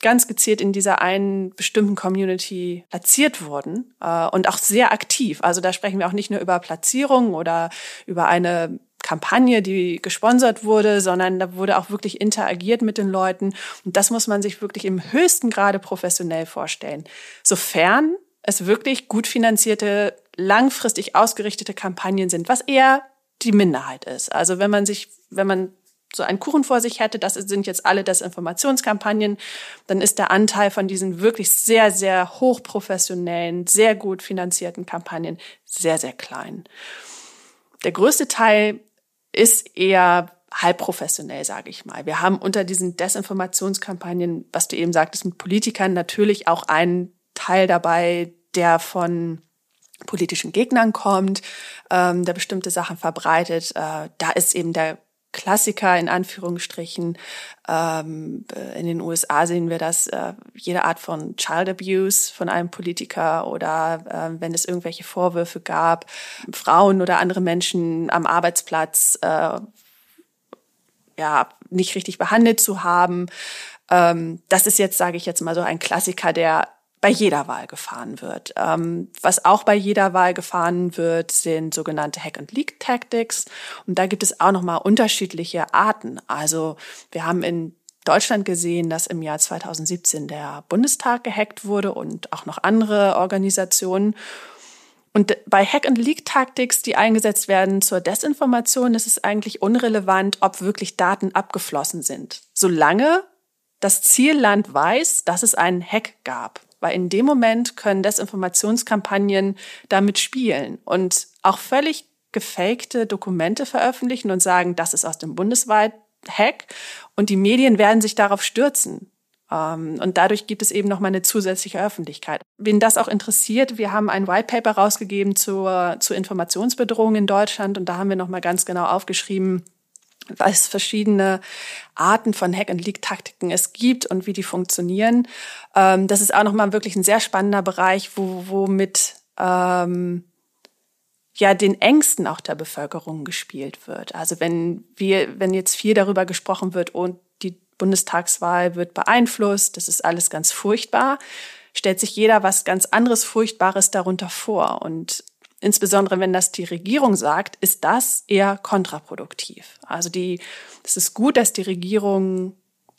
[SPEAKER 3] ganz gezielt in dieser einen bestimmten Community platziert wurden äh, und auch sehr aktiv. Also da sprechen wir auch nicht nur über Platzierung oder über eine Kampagne, die gesponsert wurde, sondern da wurde auch wirklich interagiert mit den Leuten. Und das muss man sich wirklich im höchsten Grade professionell vorstellen. Sofern es wirklich gut finanzierte langfristig ausgerichtete Kampagnen sind, was eher die Minderheit ist. Also wenn man sich, wenn man so einen Kuchen vor sich hätte, das sind jetzt alle Desinformationskampagnen, dann ist der Anteil von diesen wirklich sehr, sehr hochprofessionellen, sehr gut finanzierten Kampagnen sehr, sehr klein. Der größte Teil ist eher halb professionell, sage ich mal. Wir haben unter diesen Desinformationskampagnen, was du eben sagtest, mit Politikern natürlich auch einen Teil dabei, der von politischen Gegnern kommt, ähm, der bestimmte Sachen verbreitet. Äh, da ist eben der Klassiker in Anführungsstrichen. Ähm, in den USA sehen wir das, äh, jede Art von Child Abuse von einem Politiker oder äh, wenn es irgendwelche Vorwürfe gab, Frauen oder andere Menschen am Arbeitsplatz äh, ja nicht richtig behandelt zu haben. Ähm, das ist jetzt, sage ich jetzt mal so, ein Klassiker, der bei jeder Wahl gefahren wird. Ähm, was auch bei jeder Wahl gefahren wird, sind sogenannte Hack and Leak Tactics. Und da gibt es auch nochmal unterschiedliche Arten. Also wir haben in Deutschland gesehen, dass im Jahr 2017 der Bundestag gehackt wurde und auch noch andere Organisationen. Und bei Hack and Leak Tactics, die eingesetzt werden zur Desinformation, ist es eigentlich unrelevant, ob wirklich Daten abgeflossen sind. Solange das Zielland weiß, dass es einen Hack gab weil in dem Moment können Desinformationskampagnen damit spielen und auch völlig gefakte Dokumente veröffentlichen und sagen, das ist aus dem bundesweit Hack und die Medien werden sich darauf stürzen. Ähm, und dadurch gibt es eben noch mal eine zusätzliche Öffentlichkeit. Wen das auch interessiert, wir haben ein White Paper rausgegeben zur, zur Informationsbedrohung in Deutschland und da haben wir noch mal ganz genau aufgeschrieben, was verschiedene Arten von Hack-and-Leak-Taktiken es gibt und wie die funktionieren. Ähm, das ist auch noch mal wirklich ein sehr spannender Bereich, wo, wo mit ähm, ja den Ängsten auch der Bevölkerung gespielt wird. Also wenn wir, wenn jetzt viel darüber gesprochen wird und die Bundestagswahl wird beeinflusst, das ist alles ganz furchtbar, stellt sich jeder was ganz anderes Furchtbares darunter vor. Und insbesondere wenn das die Regierung sagt, ist das eher kontraproduktiv. Also die, es ist gut, dass die Regierung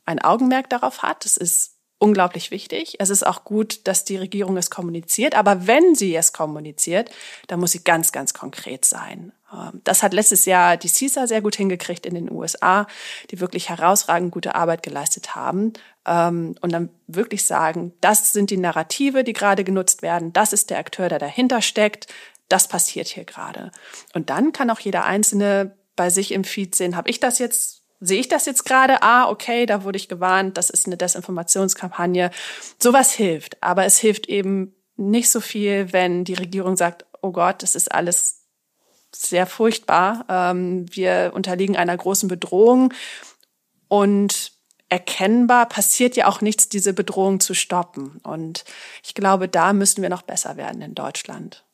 [SPEAKER 3] ein Augenmerk darauf hat. Es ist unglaublich wichtig. Es ist auch gut, dass die Regierung es kommuniziert. Aber wenn sie es kommuniziert, dann muss sie ganz, ganz konkret sein. Ähm, das hat letztes Jahr die CISA sehr gut hingekriegt in den USA, die wirklich herausragend gute Arbeit geleistet haben. Ähm, und dann wirklich sagen, das sind die Narrative, die gerade genutzt werden. Das ist der Akteur, der dahinter steckt. Das passiert hier gerade. Und dann kann auch jeder Einzelne bei sich im Feed sehen, habe ich das jetzt sehe ich das jetzt gerade? Ah, okay, da wurde ich gewarnt, das ist eine Desinformationskampagne. Sowas hilft, aber es hilft eben nicht so viel, wenn die Regierung sagt, oh Gott, das ist alles sehr furchtbar. Ähm, wir unterliegen einer großen Bedrohung und erkennbar passiert ja auch nichts, diese Bedrohung zu stoppen. Und ich glaube, da müssen wir noch besser werden in Deutschland.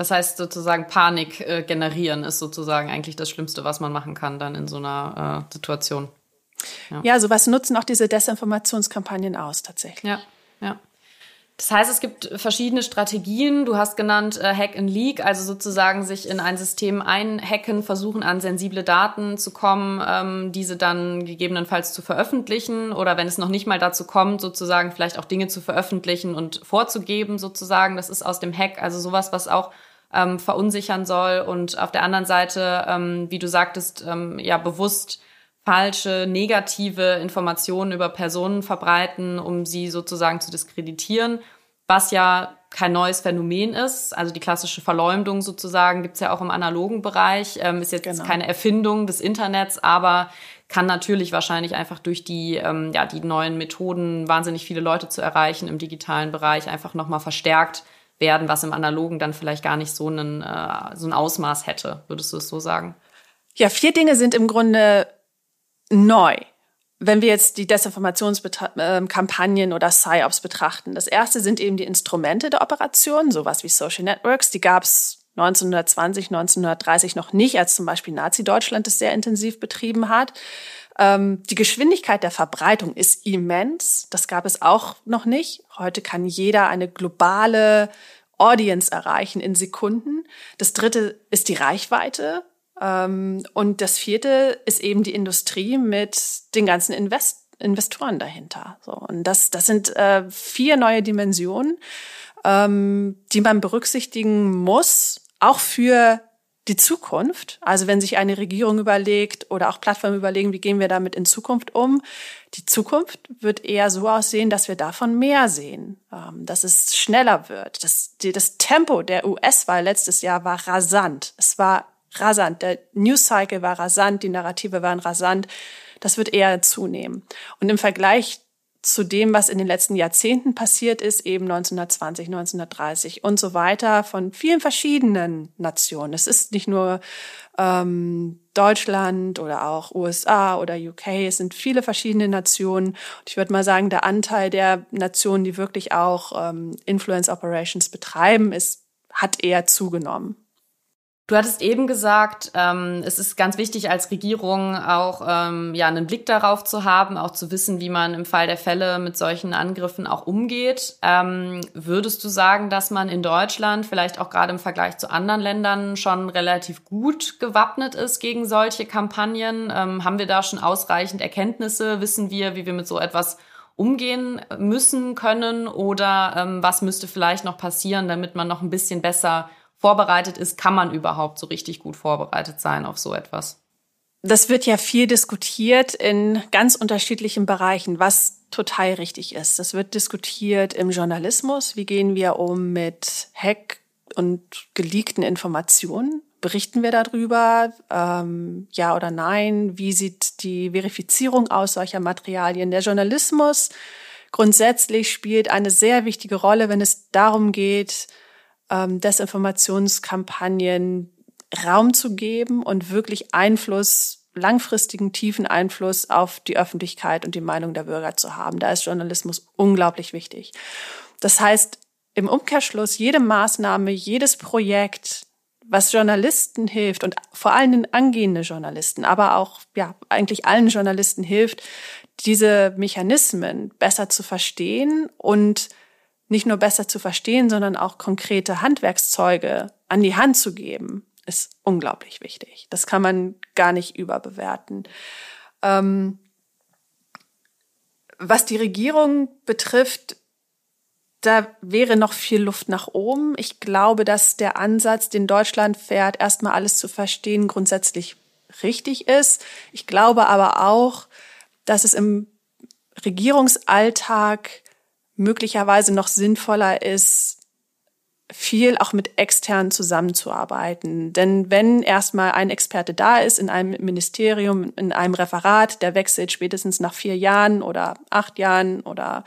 [SPEAKER 2] Das heißt sozusagen Panik äh, generieren ist sozusagen eigentlich das Schlimmste, was man machen kann dann in so einer äh, Situation.
[SPEAKER 3] Ja. ja, sowas nutzen auch diese Desinformationskampagnen aus tatsächlich.
[SPEAKER 2] Ja, ja. Das heißt, es gibt verschiedene Strategien. Du hast genannt äh, Hack and Leak, also sozusagen sich in ein System einhacken, versuchen an sensible Daten zu kommen, ähm, diese dann gegebenenfalls zu veröffentlichen oder wenn es noch nicht mal dazu kommt, sozusagen vielleicht auch Dinge zu veröffentlichen und vorzugeben, sozusagen. Das ist aus dem Hack, also sowas, was auch ähm, verunsichern soll und auf der anderen Seite, ähm, wie du sagtest, ähm, ja bewusst falsche, negative Informationen über Personen verbreiten, um sie sozusagen zu diskreditieren, was ja kein neues Phänomen ist. Also die klassische Verleumdung sozusagen gibt's ja auch im analogen Bereich, ähm, ist jetzt genau. keine Erfindung des Internets, aber kann natürlich wahrscheinlich einfach durch die, ähm, ja, die neuen Methoden, wahnsinnig viele Leute zu erreichen im digitalen Bereich, einfach nochmal verstärkt werden, was im Analogen dann vielleicht gar nicht so, einen, äh, so ein Ausmaß hätte. Würdest du es so sagen?
[SPEAKER 3] Ja, vier Dinge sind im Grunde neu. Wenn wir jetzt die Desinformationskampagnen oder PsyOps betrachten. Das erste sind eben die Instrumente der Operation, sowas wie Social Networks. Die gab es 1920, 1930 noch nicht, als zum Beispiel Nazi-Deutschland es sehr intensiv betrieben hat. Ähm, die Geschwindigkeit der Verbreitung ist immens. Das gab es auch noch nicht. Heute kann jeder eine globale Audience erreichen in Sekunden. Das dritte ist die Reichweite. Ähm, und das vierte ist eben die Industrie mit den ganzen Invest Investoren dahinter. So, und das, das sind äh, vier neue Dimensionen, ähm, die man berücksichtigen muss, auch für die Zukunft, also wenn sich eine Regierung überlegt oder auch Plattformen überlegen, wie gehen wir damit in Zukunft um, die Zukunft wird eher so aussehen, dass wir davon mehr sehen, ähm, dass es schneller wird. Das, das Tempo der US-Wahl letztes Jahr war rasant. Es war rasant. Der News Cycle war rasant, die Narrative waren rasant. Das wird eher zunehmen. Und im Vergleich zu dem, was in den letzten Jahrzehnten passiert ist, eben 1920, 1930 und so weiter, von vielen verschiedenen Nationen. Es ist nicht nur ähm, Deutschland oder auch USA oder UK, es sind viele verschiedene Nationen. Und ich würde mal sagen, der Anteil der Nationen, die wirklich auch ähm, Influence Operations betreiben, ist, hat eher zugenommen.
[SPEAKER 2] Du hattest eben gesagt, ähm, es ist ganz wichtig als Regierung auch ähm, ja einen Blick darauf zu haben, auch zu wissen, wie man im Fall der Fälle mit solchen Angriffen auch umgeht. Ähm, würdest du sagen, dass man in Deutschland vielleicht auch gerade im Vergleich zu anderen Ländern schon relativ gut gewappnet ist gegen solche Kampagnen? Ähm, haben wir da schon ausreichend Erkenntnisse? Wissen wir, wie wir mit so etwas umgehen müssen können? Oder ähm, was müsste vielleicht noch passieren, damit man noch ein bisschen besser vorbereitet ist, kann man überhaupt so richtig gut vorbereitet sein auf so etwas?
[SPEAKER 3] Das wird ja viel diskutiert in ganz unterschiedlichen Bereichen. Was total richtig ist. Das wird diskutiert im Journalismus. Wie gehen wir um mit Hack und geleakten Informationen? Berichten wir darüber? Ähm, ja oder nein? Wie sieht die Verifizierung aus solcher Materialien? Der Journalismus grundsätzlich spielt eine sehr wichtige Rolle, wenn es darum geht, ähm, Desinformationskampagnen Raum zu geben und wirklich Einfluss, langfristigen, tiefen Einfluss auf die Öffentlichkeit und die Meinung der Bürger zu haben. Da ist Journalismus unglaublich wichtig. Das heißt, im Umkehrschluss, jede Maßnahme, jedes Projekt, was Journalisten hilft und vor allem den angehenden Journalisten, aber auch, ja, eigentlich allen Journalisten hilft, diese Mechanismen besser zu verstehen und nicht nur besser zu verstehen, sondern auch konkrete Handwerkszeuge an die Hand zu geben, ist unglaublich wichtig. Das kann man gar nicht überbewerten. Ähm, was die Regierung betrifft, da wäre noch viel Luft nach oben. Ich glaube, dass der Ansatz, den Deutschland fährt, erstmal alles zu verstehen, grundsätzlich richtig ist. Ich glaube aber auch, dass es im Regierungsalltag möglicherweise noch sinnvoller ist, viel auch mit externen zusammenzuarbeiten. Denn wenn erstmal ein Experte da ist in einem Ministerium, in einem Referat, der wechselt spätestens nach vier Jahren oder acht Jahren oder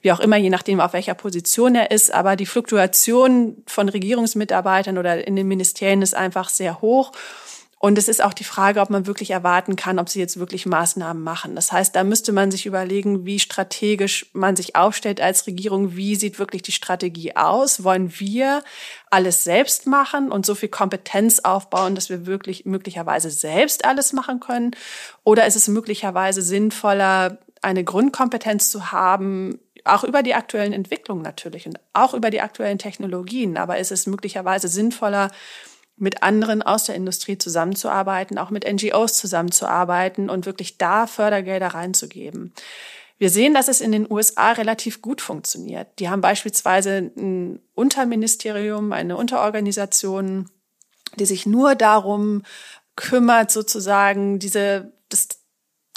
[SPEAKER 3] wie auch immer, je nachdem, auf welcher Position er ist. Aber die Fluktuation von Regierungsmitarbeitern oder in den Ministerien ist einfach sehr hoch. Und es ist auch die Frage, ob man wirklich erwarten kann, ob sie jetzt wirklich Maßnahmen machen. Das heißt, da müsste man sich überlegen, wie strategisch man sich aufstellt als Regierung. Wie sieht wirklich die Strategie aus? Wollen wir alles selbst machen und so viel Kompetenz aufbauen, dass wir wirklich möglicherweise selbst alles machen können? Oder ist es möglicherweise sinnvoller, eine Grundkompetenz zu haben, auch über die aktuellen Entwicklungen natürlich und auch über die aktuellen Technologien. Aber ist es möglicherweise sinnvoller, mit anderen aus der Industrie zusammenzuarbeiten, auch mit NGOs zusammenzuarbeiten und wirklich da Fördergelder reinzugeben. Wir sehen, dass es in den USA relativ gut funktioniert. Die haben beispielsweise ein Unterministerium, eine Unterorganisation, die sich nur darum kümmert, sozusagen diese, das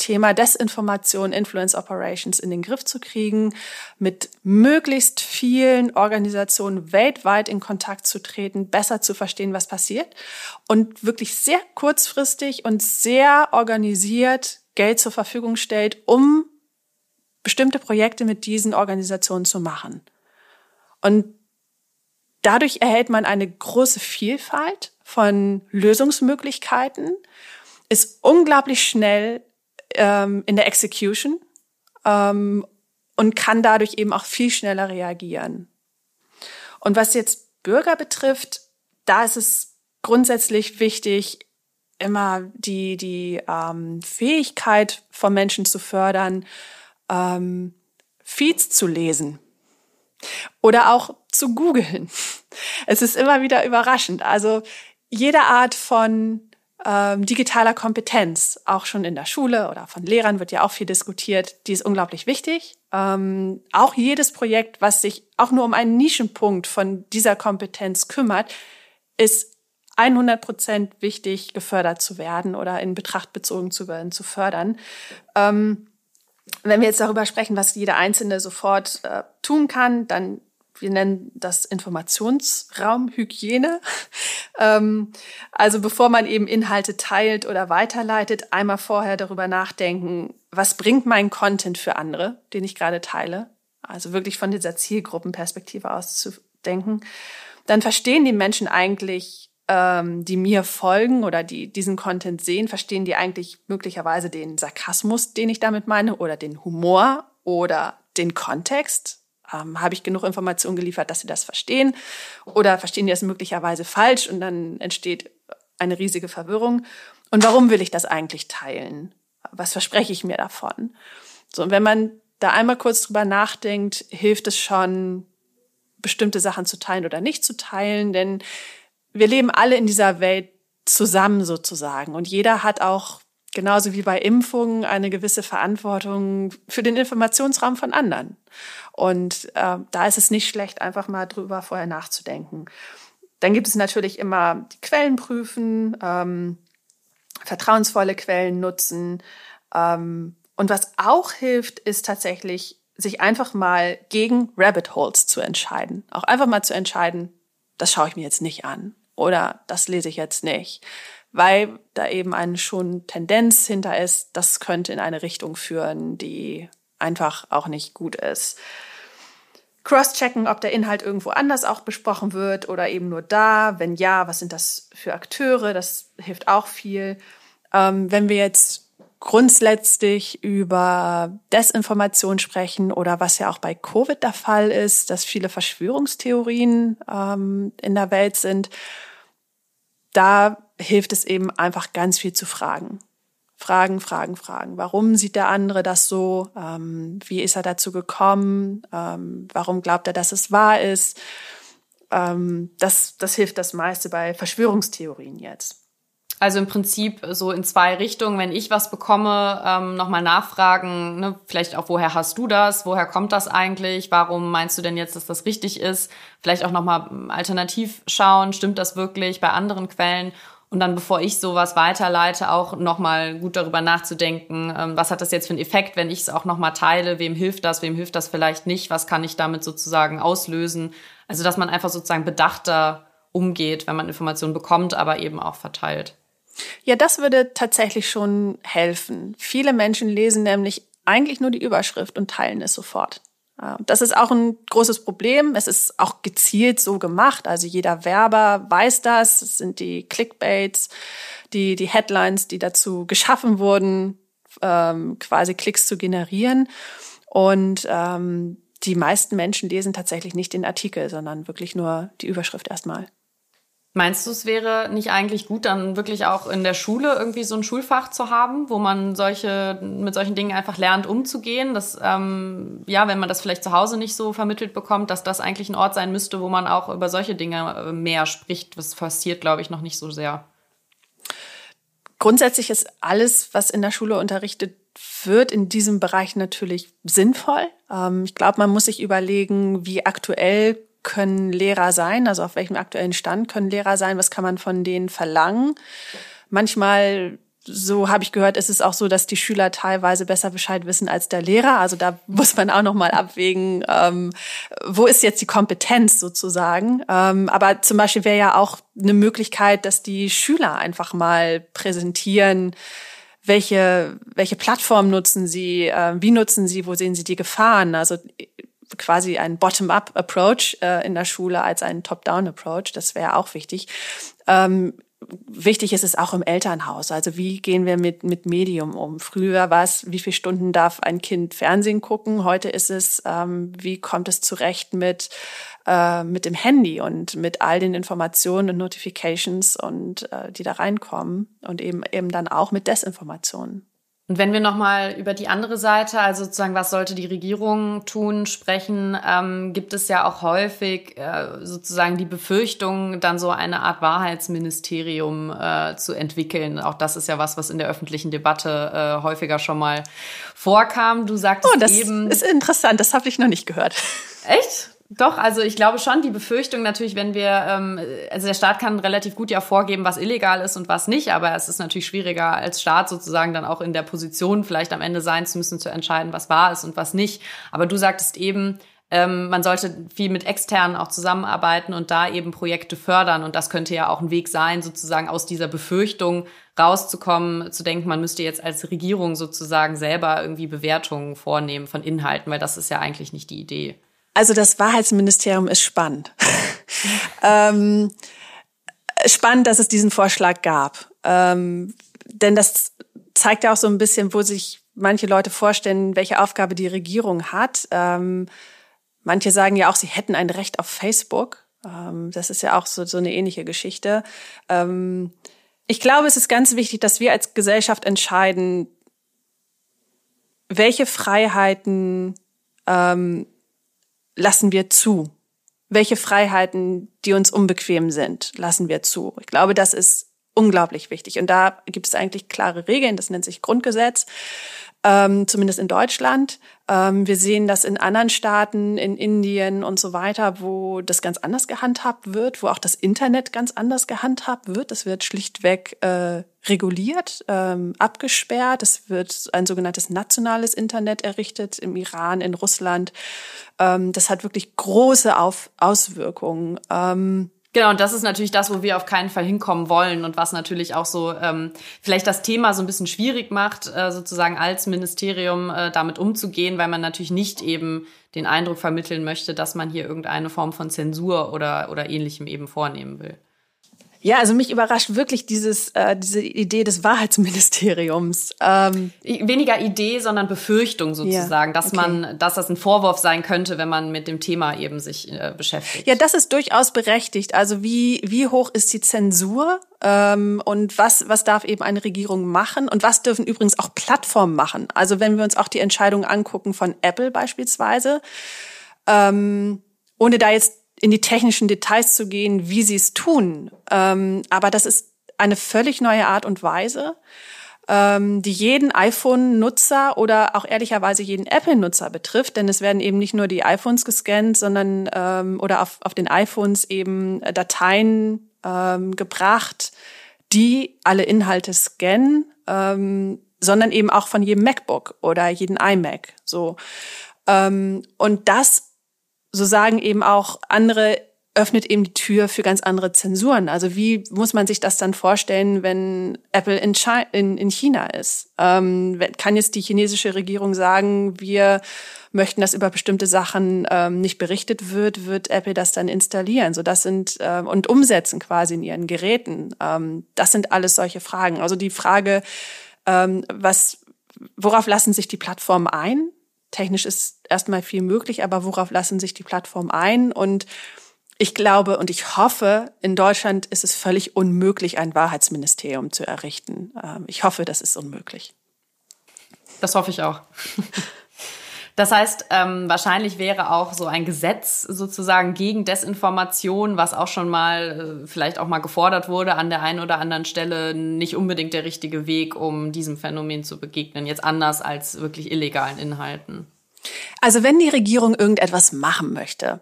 [SPEAKER 3] Thema Desinformation, Influence Operations in den Griff zu kriegen, mit möglichst vielen Organisationen weltweit in Kontakt zu treten, besser zu verstehen, was passiert und wirklich sehr kurzfristig und sehr organisiert Geld zur Verfügung stellt, um bestimmte Projekte mit diesen Organisationen zu machen. Und dadurch erhält man eine große Vielfalt von Lösungsmöglichkeiten, ist unglaublich schnell ähm, in der Execution ähm, und kann dadurch eben auch viel schneller reagieren. Und was jetzt Bürger betrifft, da ist es grundsätzlich wichtig, immer die, die ähm, Fähigkeit von Menschen zu fördern, ähm, Feeds zu lesen oder auch zu googeln. Es ist immer wieder überraschend. Also jede Art von ähm, digitaler Kompetenz, auch schon in der Schule oder von Lehrern wird ja auch viel diskutiert, die ist unglaublich wichtig. Ähm, auch jedes Projekt, was sich auch nur um einen Nischenpunkt von dieser Kompetenz kümmert, ist 100 Prozent wichtig, gefördert zu werden oder in Betracht bezogen zu werden, zu fördern. Ähm, wenn wir jetzt darüber sprechen, was jeder Einzelne sofort äh, tun kann, dann wir nennen das Informationsraumhygiene. ähm, also bevor man eben Inhalte teilt oder weiterleitet, einmal vorher darüber nachdenken, was bringt mein Content für andere, den ich gerade teile. Also wirklich von dieser Zielgruppenperspektive aus zu denken. Dann verstehen die Menschen eigentlich, ähm, die mir folgen oder die diesen Content sehen, verstehen die eigentlich möglicherweise den Sarkasmus, den ich damit meine, oder den Humor oder den Kontext, ähm, habe ich genug Informationen geliefert, dass sie das verstehen? Oder verstehen die das möglicherweise falsch und dann entsteht eine riesige Verwirrung? Und warum will ich das eigentlich teilen? Was verspreche ich mir davon? So, und wenn man da einmal kurz drüber nachdenkt, hilft es schon, bestimmte Sachen zu teilen oder nicht zu teilen, denn wir leben alle in dieser Welt zusammen sozusagen und jeder hat auch genauso wie bei Impfungen eine gewisse Verantwortung für den Informationsraum von anderen. Und äh, da ist es nicht schlecht, einfach mal drüber vorher nachzudenken. Dann gibt es natürlich immer die Quellen prüfen, ähm, vertrauensvolle Quellen nutzen ähm, Und was auch hilft, ist tatsächlich, sich einfach mal gegen Rabbit Holes zu entscheiden. Auch einfach mal zu entscheiden, das schaue ich mir jetzt nicht an oder das lese ich jetzt nicht, weil da eben eine schon Tendenz hinter ist, das könnte in eine Richtung führen, die einfach auch nicht gut ist. Cross-checken, ob der Inhalt irgendwo anders auch besprochen wird oder eben nur da. Wenn ja, was sind das für Akteure? Das hilft auch viel. Ähm, wenn wir jetzt grundsätzlich über Desinformation sprechen oder was ja auch bei Covid der Fall ist, dass viele Verschwörungstheorien ähm, in der Welt sind, da hilft es eben einfach ganz viel zu fragen. Fragen, Fragen, Fragen. Warum sieht der andere das so? Ähm, wie ist er dazu gekommen? Ähm, warum glaubt er, dass es wahr ist? Ähm, das, das hilft das meiste bei Verschwörungstheorien jetzt.
[SPEAKER 2] Also im Prinzip so in zwei Richtungen. Wenn ich was bekomme, ähm, nochmal nachfragen, ne, vielleicht auch, woher hast du das? Woher kommt das eigentlich? Warum meinst du denn jetzt, dass das richtig ist? Vielleicht auch nochmal hm, alternativ schauen, stimmt das wirklich bei anderen Quellen? Und dann, bevor ich sowas weiterleite, auch nochmal gut darüber nachzudenken, ähm, was hat das jetzt für einen Effekt, wenn ich es auch nochmal teile? Wem hilft das? Wem hilft das vielleicht nicht? Was kann ich damit sozusagen auslösen? Also, dass man einfach sozusagen bedachter umgeht, wenn man Informationen bekommt, aber eben auch verteilt.
[SPEAKER 3] Ja, das würde tatsächlich schon helfen. Viele Menschen lesen nämlich eigentlich nur die Überschrift und teilen es sofort. Das ist auch ein großes Problem. Es ist auch gezielt so gemacht. Also jeder Werber weiß das. Es sind die Clickbaits, die, die Headlines, die dazu geschaffen wurden, ähm, quasi Klicks zu generieren. Und ähm, die meisten Menschen lesen tatsächlich nicht den Artikel, sondern wirklich nur die Überschrift erstmal.
[SPEAKER 2] Meinst du, es wäre nicht eigentlich gut, dann wirklich auch in der Schule irgendwie so ein Schulfach zu haben, wo man solche mit solchen Dingen einfach lernt, umzugehen? Dass ähm, ja, wenn man das vielleicht zu Hause nicht so vermittelt bekommt, dass das eigentlich ein Ort sein müsste, wo man auch über solche Dinge äh, mehr spricht. Das passiert, glaube ich, noch nicht so sehr.
[SPEAKER 3] Grundsätzlich ist alles, was in der Schule unterrichtet wird, in diesem Bereich natürlich sinnvoll. Ähm, ich glaube, man muss sich überlegen, wie aktuell können Lehrer sein? Also auf welchem aktuellen Stand können Lehrer sein? Was kann man von denen verlangen? Manchmal so habe ich gehört, ist es auch so, dass die Schüler teilweise besser Bescheid wissen als der Lehrer. Also da muss man auch noch mal abwägen, ähm, wo ist jetzt die Kompetenz sozusagen. Ähm, aber zum Beispiel wäre ja auch eine Möglichkeit, dass die Schüler einfach mal präsentieren, welche welche Plattform nutzen sie, äh, wie nutzen sie, wo sehen sie die Gefahren. Also quasi ein Bottom-up-Approach äh, in der Schule als ein Top-down-Approach. Das wäre auch wichtig. Ähm, wichtig ist es auch im Elternhaus. Also wie gehen wir mit, mit Medium um? Früher war es, wie viele Stunden darf ein Kind Fernsehen gucken? Heute ist es, ähm, wie kommt es zurecht mit, äh, mit dem Handy und mit all den Informationen und Notifications und äh, die da reinkommen und eben eben dann auch mit Desinformationen.
[SPEAKER 2] Und wenn wir nochmal über die andere Seite, also sozusagen, was sollte die Regierung tun, sprechen, ähm, gibt es ja auch häufig äh, sozusagen die Befürchtung, dann so eine Art Wahrheitsministerium äh, zu entwickeln. Auch das ist ja was, was in der öffentlichen Debatte äh, häufiger schon mal vorkam. Du sagtest
[SPEAKER 3] oh, das
[SPEAKER 2] eben.
[SPEAKER 3] ist interessant, das habe ich noch nicht gehört.
[SPEAKER 2] Echt? Doch, also ich glaube schon, die Befürchtung natürlich, wenn wir, ähm, also der Staat kann relativ gut ja vorgeben, was illegal ist und was nicht, aber es ist natürlich schwieriger als Staat sozusagen dann auch in der Position vielleicht am Ende sein zu müssen, zu entscheiden, was wahr ist und was nicht. Aber du sagtest eben, ähm, man sollte viel mit externen auch zusammenarbeiten und da eben Projekte fördern. Und das könnte ja auch ein Weg sein, sozusagen aus dieser Befürchtung rauszukommen, zu denken, man müsste jetzt als Regierung sozusagen selber irgendwie Bewertungen vornehmen von Inhalten, weil das ist ja eigentlich nicht die Idee.
[SPEAKER 3] Also das Wahrheitsministerium ist spannend. ähm, spannend, dass es diesen Vorschlag gab. Ähm, denn das zeigt ja auch so ein bisschen, wo sich manche Leute vorstellen, welche Aufgabe die Regierung hat. Ähm, manche sagen ja auch, sie hätten ein Recht auf Facebook. Ähm, das ist ja auch so, so eine ähnliche Geschichte. Ähm, ich glaube, es ist ganz wichtig, dass wir als Gesellschaft entscheiden, welche Freiheiten ähm, lassen wir zu? Welche Freiheiten, die uns unbequem sind, lassen wir zu? Ich glaube, das ist unglaublich wichtig. Und da gibt es eigentlich klare Regeln, das nennt sich Grundgesetz. ähm, zumindest in Deutschland. Ähm, wir sehen das in anderen Staaten, in Indien und so weiter, wo das ganz anders gehandhabt wird, wo auch das Internet ganz anders gehandhabt wird. Es wird schlichtweg äh, reguliert, ähm, abgesperrt. Es wird ein sogenanntes nationales Internet errichtet im Iran, in Russland. Ähm, das hat wirklich große Auf Auswirkungen. Ähm,
[SPEAKER 2] Genau, und das ist natürlich das, wo wir auf keinen Fall hinkommen wollen und was natürlich auch so ähm, vielleicht das Thema so ein bisschen schwierig macht, äh, sozusagen als Ministerium äh, damit umzugehen, weil man natürlich nicht eben den Eindruck vermitteln möchte, dass man hier irgendeine Form von Zensur oder, oder ähnlichem eben vornehmen will.
[SPEAKER 3] Ja, also mich überrascht wirklich dieses, äh, diese Idee des Wahrheitsministeriums.
[SPEAKER 2] Ähm, Weniger Idee, sondern Befürchtung sozusagen, ja, dass okay. man, dass das ein Vorwurf sein könnte, wenn man mit dem Thema eben sich äh, beschäftigt.
[SPEAKER 3] Ja, das ist durchaus berechtigt. Also wie, wie hoch ist die Zensur? Ähm, und was, was darf eben eine Regierung machen? Und was dürfen übrigens auch Plattformen machen? Also wenn wir uns auch die Entscheidung angucken von Apple beispielsweise, ähm, ohne da jetzt in die technischen Details zu gehen, wie sie es tun. Ähm, aber das ist eine völlig neue Art und Weise, ähm, die jeden iPhone-Nutzer oder auch ehrlicherweise jeden Apple-Nutzer betrifft, denn es werden eben nicht nur die iPhones gescannt, sondern ähm, oder auf, auf den iPhones eben Dateien ähm, gebracht, die alle Inhalte scannen, ähm, sondern eben auch von jedem MacBook oder jedem iMac. So ähm, und das so sagen eben auch andere, öffnet eben die Tür für ganz andere Zensuren. Also wie muss man sich das dann vorstellen, wenn Apple in, China, in, in China ist? Ähm, kann jetzt die chinesische Regierung sagen, wir möchten, dass über bestimmte Sachen ähm, nicht berichtet wird, wird Apple das dann installieren. So das sind ähm, und umsetzen quasi in ihren Geräten. Ähm, das sind alles solche Fragen. Also die Frage, ähm, was, worauf lassen sich die Plattformen ein? Technisch ist erstmal viel möglich, aber worauf lassen sich die Plattformen ein? Und ich glaube und ich hoffe, in Deutschland ist es völlig unmöglich, ein Wahrheitsministerium zu errichten. Ähm, ich hoffe, das ist unmöglich.
[SPEAKER 2] Das hoffe ich auch. Das heißt, ähm, wahrscheinlich wäre auch so ein Gesetz sozusagen gegen Desinformation, was auch schon mal äh, vielleicht auch mal gefordert wurde an der einen oder anderen Stelle, nicht unbedingt der richtige Weg, um diesem Phänomen zu begegnen. Jetzt anders als wirklich illegalen Inhalten.
[SPEAKER 3] Also wenn die Regierung irgendetwas machen möchte,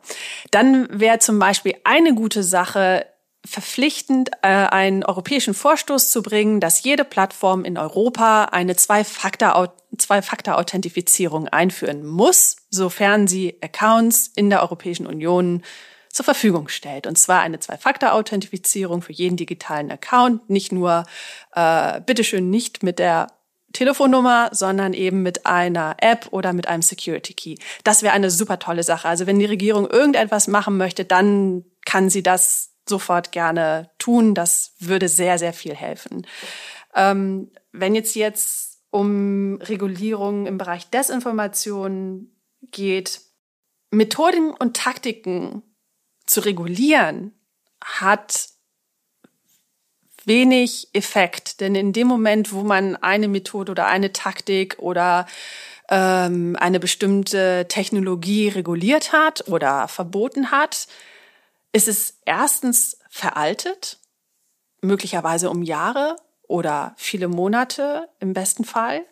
[SPEAKER 3] dann wäre zum Beispiel eine gute Sache, verpflichtend äh, einen europäischen Vorstoß zu bringen, dass jede Plattform in Europa eine Zwei-Faktor-Authentifizierung einführen muss, sofern sie Accounts in der Europäischen Union zur Verfügung stellt. Und zwar eine Zwei-Faktor-Authentifizierung für jeden digitalen Account, nicht nur, äh, bitteschön, nicht mit der Telefonnummer, sondern eben mit einer App oder mit einem Security Key. Das wäre eine super tolle Sache. Also wenn die Regierung irgendetwas machen möchte, dann kann sie das sofort gerne tun. Das würde sehr, sehr viel helfen. Ähm, wenn jetzt jetzt um Regulierung im Bereich Desinformation geht, Methoden und Taktiken zu regulieren, hat wenig Effekt. Denn in dem Moment, wo man eine Methode oder eine Taktik oder ähm, eine bestimmte Technologie reguliert hat oder verboten hat, ist es erstens veraltet, möglicherweise um Jahre oder viele Monate im besten Fall.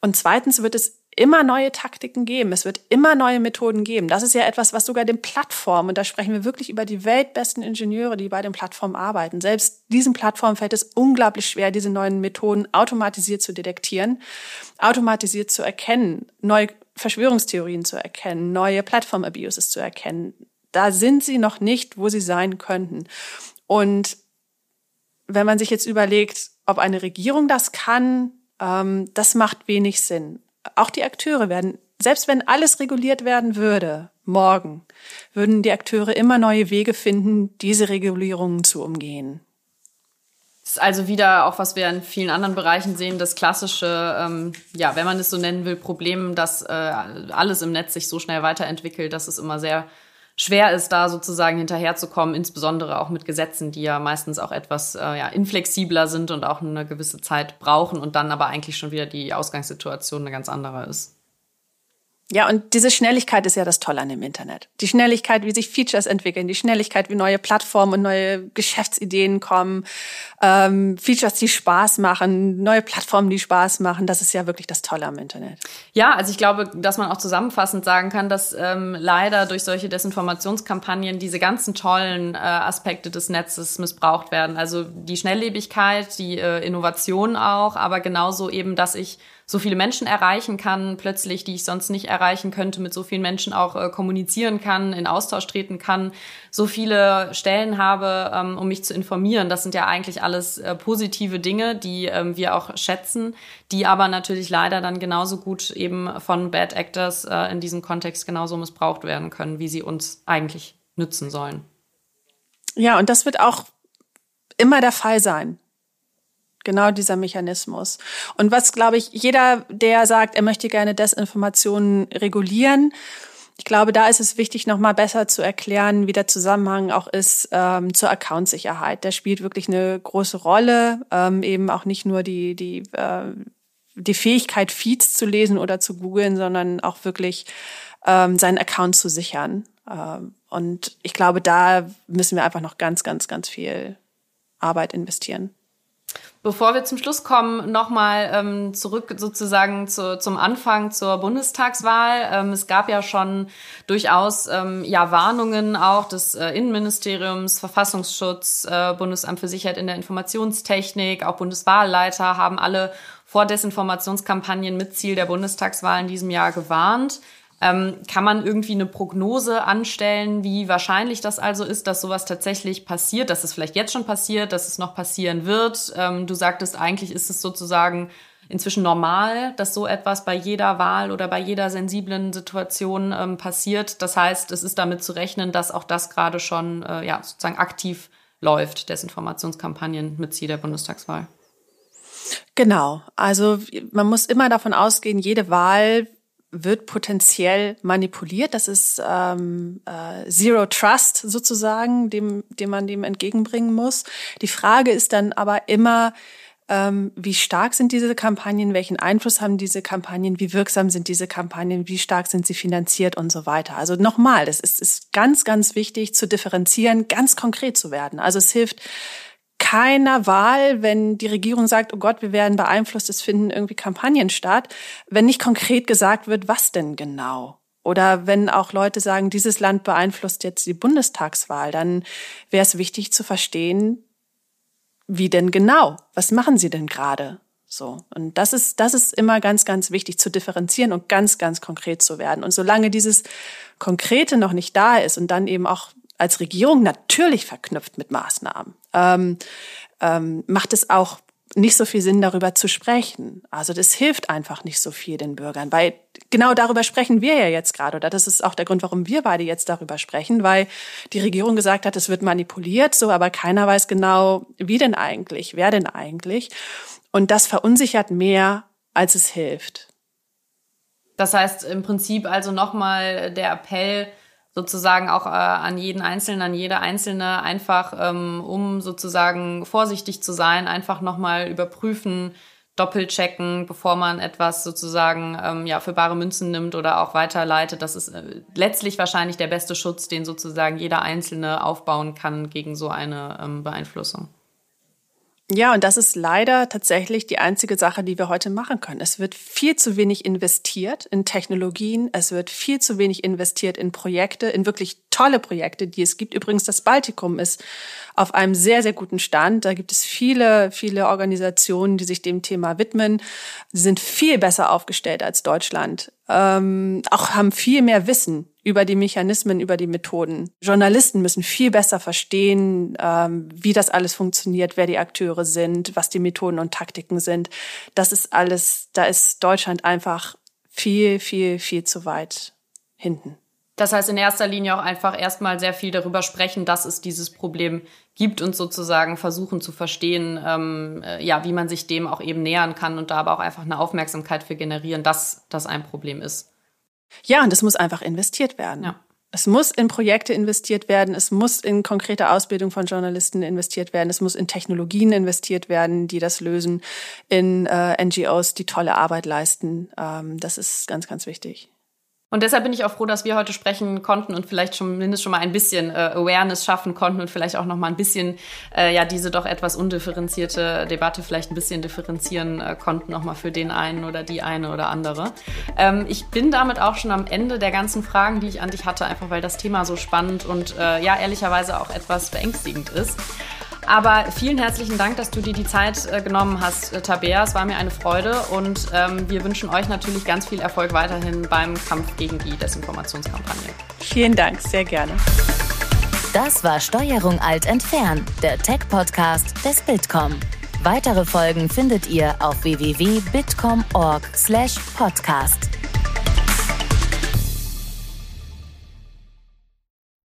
[SPEAKER 3] Und zweitens wird es immer neue Taktiken geben. Es wird immer neue Methoden geben. Das ist ja etwas, was sogar den Plattformen, und da sprechen wir wirklich über die weltbesten Ingenieure, die bei den Plattformen arbeiten. Selbst diesen Plattformen fällt es unglaublich schwer, diese neuen Methoden automatisiert zu detektieren, automatisiert zu erkennen, neue Verschwörungstheorien zu erkennen, neue Plattform-Abuses zu erkennen, da sind sie noch nicht, wo sie sein könnten. Und wenn man sich jetzt überlegt, ob eine Regierung das kann, ähm, das macht wenig Sinn. Auch die Akteure werden, selbst wenn alles reguliert werden würde, morgen, würden die Akteure immer neue Wege finden, diese Regulierungen zu umgehen.
[SPEAKER 2] Das ist also wieder auch, was wir in vielen anderen Bereichen sehen, das klassische, ähm, ja, wenn man es so nennen will, Problem, dass äh, alles im Netz sich so schnell weiterentwickelt, dass es immer sehr schwer ist, da sozusagen hinterherzukommen, insbesondere auch mit Gesetzen, die ja meistens auch etwas äh, ja, inflexibler sind und auch eine gewisse Zeit brauchen und dann aber eigentlich schon wieder die Ausgangssituation eine ganz andere ist.
[SPEAKER 3] Ja, und diese Schnelligkeit ist ja das Tolle an dem Internet. Die Schnelligkeit, wie sich Features entwickeln, die Schnelligkeit, wie neue Plattformen und neue Geschäftsideen kommen, ähm, Features, die Spaß machen, neue Plattformen, die Spaß machen, das ist ja wirklich das Tolle am Internet.
[SPEAKER 2] Ja, also ich glaube, dass man auch zusammenfassend sagen kann, dass ähm, leider durch solche Desinformationskampagnen diese ganzen tollen äh, Aspekte des Netzes missbraucht werden. Also die Schnelllebigkeit, die äh, Innovation auch, aber genauso eben, dass ich so viele Menschen erreichen kann, plötzlich, die ich sonst nicht erreichen könnte, mit so vielen Menschen auch äh, kommunizieren kann, in Austausch treten kann, so viele Stellen habe, ähm, um mich zu informieren. Das sind ja eigentlich alles äh, positive Dinge, die ähm, wir auch schätzen, die aber natürlich leider dann genauso gut eben von Bad Actors äh, in diesem Kontext genauso missbraucht werden können, wie sie uns eigentlich nützen sollen.
[SPEAKER 3] Ja, und das wird auch immer der Fall sein. Genau dieser Mechanismus. Und was, glaube ich, jeder, der sagt, er möchte gerne Desinformationen regulieren, ich glaube, da ist es wichtig, nochmal besser zu erklären, wie der Zusammenhang auch ist ähm, zur Accountsicherheit. Der spielt wirklich eine große Rolle, ähm, eben auch nicht nur die, die, äh, die Fähigkeit, Feeds zu lesen oder zu googeln, sondern auch wirklich ähm, seinen Account zu sichern. Ähm, und ich glaube, da müssen wir einfach noch ganz, ganz, ganz viel Arbeit investieren.
[SPEAKER 2] Bevor wir zum Schluss kommen, nochmal ähm, zurück sozusagen zu, zum Anfang zur Bundestagswahl. Ähm, es gab ja schon durchaus ähm, ja Warnungen auch des äh, Innenministeriums, Verfassungsschutz, äh, Bundesamt für Sicherheit in der Informationstechnik, auch Bundeswahlleiter haben alle vor Desinformationskampagnen mit Ziel der Bundestagswahl in diesem Jahr gewarnt. Ähm, kann man irgendwie eine Prognose anstellen, wie wahrscheinlich das also ist, dass sowas tatsächlich passiert, dass es vielleicht jetzt schon passiert, dass es noch passieren wird? Ähm, du sagtest, eigentlich ist es sozusagen inzwischen normal, dass so etwas bei jeder Wahl oder bei jeder sensiblen Situation ähm, passiert. Das heißt, es ist damit zu rechnen, dass auch das gerade schon äh, ja, sozusagen aktiv läuft, Desinformationskampagnen mit Ziel der Bundestagswahl.
[SPEAKER 3] Genau. Also man muss immer davon ausgehen, jede Wahl wird potenziell manipuliert. Das ist ähm, äh, Zero Trust sozusagen, dem, dem man dem entgegenbringen muss. Die Frage ist dann aber immer, ähm, wie stark sind diese Kampagnen, welchen Einfluss haben diese Kampagnen, wie wirksam sind diese Kampagnen, wie stark sind sie finanziert und so weiter. Also nochmal, das ist, ist ganz, ganz wichtig zu differenzieren, ganz konkret zu werden. Also es hilft keiner Wahl, wenn die Regierung sagt, oh Gott, wir werden beeinflusst, es finden irgendwie Kampagnen statt, wenn nicht konkret gesagt wird, was denn genau. Oder wenn auch Leute sagen, dieses Land beeinflusst jetzt die Bundestagswahl, dann wäre es wichtig zu verstehen, wie denn genau? Was machen sie denn gerade? So. Und das ist, das ist immer ganz, ganz wichtig zu differenzieren und ganz, ganz konkret zu werden. Und solange dieses Konkrete noch nicht da ist und dann eben auch als Regierung natürlich verknüpft mit Maßnahmen, ähm, ähm, macht es auch nicht so viel Sinn, darüber zu sprechen. Also das hilft einfach nicht so viel den Bürgern, weil genau darüber sprechen wir ja jetzt gerade. Oder das ist auch der Grund, warum wir beide jetzt darüber sprechen, weil die Regierung gesagt hat, es wird manipuliert, so, aber keiner weiß genau, wie denn eigentlich, wer denn eigentlich. Und das verunsichert mehr, als es hilft.
[SPEAKER 2] Das heißt im Prinzip also nochmal der Appell, sozusagen auch äh, an jeden Einzelnen, an jede Einzelne einfach, ähm, um sozusagen vorsichtig zu sein, einfach nochmal überprüfen, doppelchecken, bevor man etwas sozusagen ähm, ja für bare Münzen nimmt oder auch weiterleitet. Das ist äh, letztlich wahrscheinlich der beste Schutz, den sozusagen jeder Einzelne aufbauen kann gegen so eine ähm, Beeinflussung.
[SPEAKER 3] Ja, und das ist leider tatsächlich die einzige Sache, die wir heute machen können. Es wird viel zu wenig investiert in Technologien. Es wird viel zu wenig investiert in Projekte, in wirklich tolle Projekte, die es gibt. Übrigens, das Baltikum ist auf einem sehr, sehr guten Stand. Da gibt es viele, viele Organisationen, die sich dem Thema widmen. Sie sind viel besser aufgestellt als Deutschland. Ähm, auch haben viel mehr Wissen über die Mechanismen, über die Methoden. Journalisten müssen viel besser verstehen, ähm, wie das alles funktioniert, wer die Akteure sind, was die Methoden und Taktiken sind. Das ist alles, da ist Deutschland einfach viel, viel, viel zu weit hinten.
[SPEAKER 2] Das heißt in erster Linie auch einfach erstmal sehr viel darüber sprechen, dass es dieses Problem gibt und sozusagen versuchen zu verstehen, ähm, äh, ja, wie man sich dem auch eben nähern kann und da aber auch einfach eine Aufmerksamkeit für generieren, dass das ein Problem ist.
[SPEAKER 3] Ja, und es muss einfach investiert werden. Ja. Es muss in Projekte investiert werden, es muss in konkrete Ausbildung von Journalisten investiert werden, es muss in Technologien investiert werden, die das lösen, in äh, NGOs, die tolle Arbeit leisten. Ähm, das ist ganz, ganz wichtig.
[SPEAKER 2] Und deshalb bin ich auch froh, dass wir heute sprechen konnten und vielleicht schon mindestens schon mal ein bisschen äh, Awareness schaffen konnten und vielleicht auch noch mal ein bisschen äh, ja diese doch etwas undifferenzierte Debatte vielleicht ein bisschen differenzieren äh, konnten noch mal für den einen oder die eine oder andere. Ähm, ich bin damit auch schon am Ende der ganzen Fragen, die ich an dich hatte, einfach weil das Thema so spannend und äh, ja ehrlicherweise auch etwas beängstigend ist. Aber vielen herzlichen Dank, dass du dir die Zeit äh, genommen hast, äh, Tabea. Es war mir eine Freude und ähm, wir wünschen euch natürlich ganz viel Erfolg weiterhin beim Kampf gegen die Desinformationskampagne.
[SPEAKER 3] Vielen Dank, sehr gerne.
[SPEAKER 1] Das war Steuerung Alt Entfernen, der Tech-Podcast des Bitkom. Weitere Folgen findet ihr auf www.bitkom.org/podcast.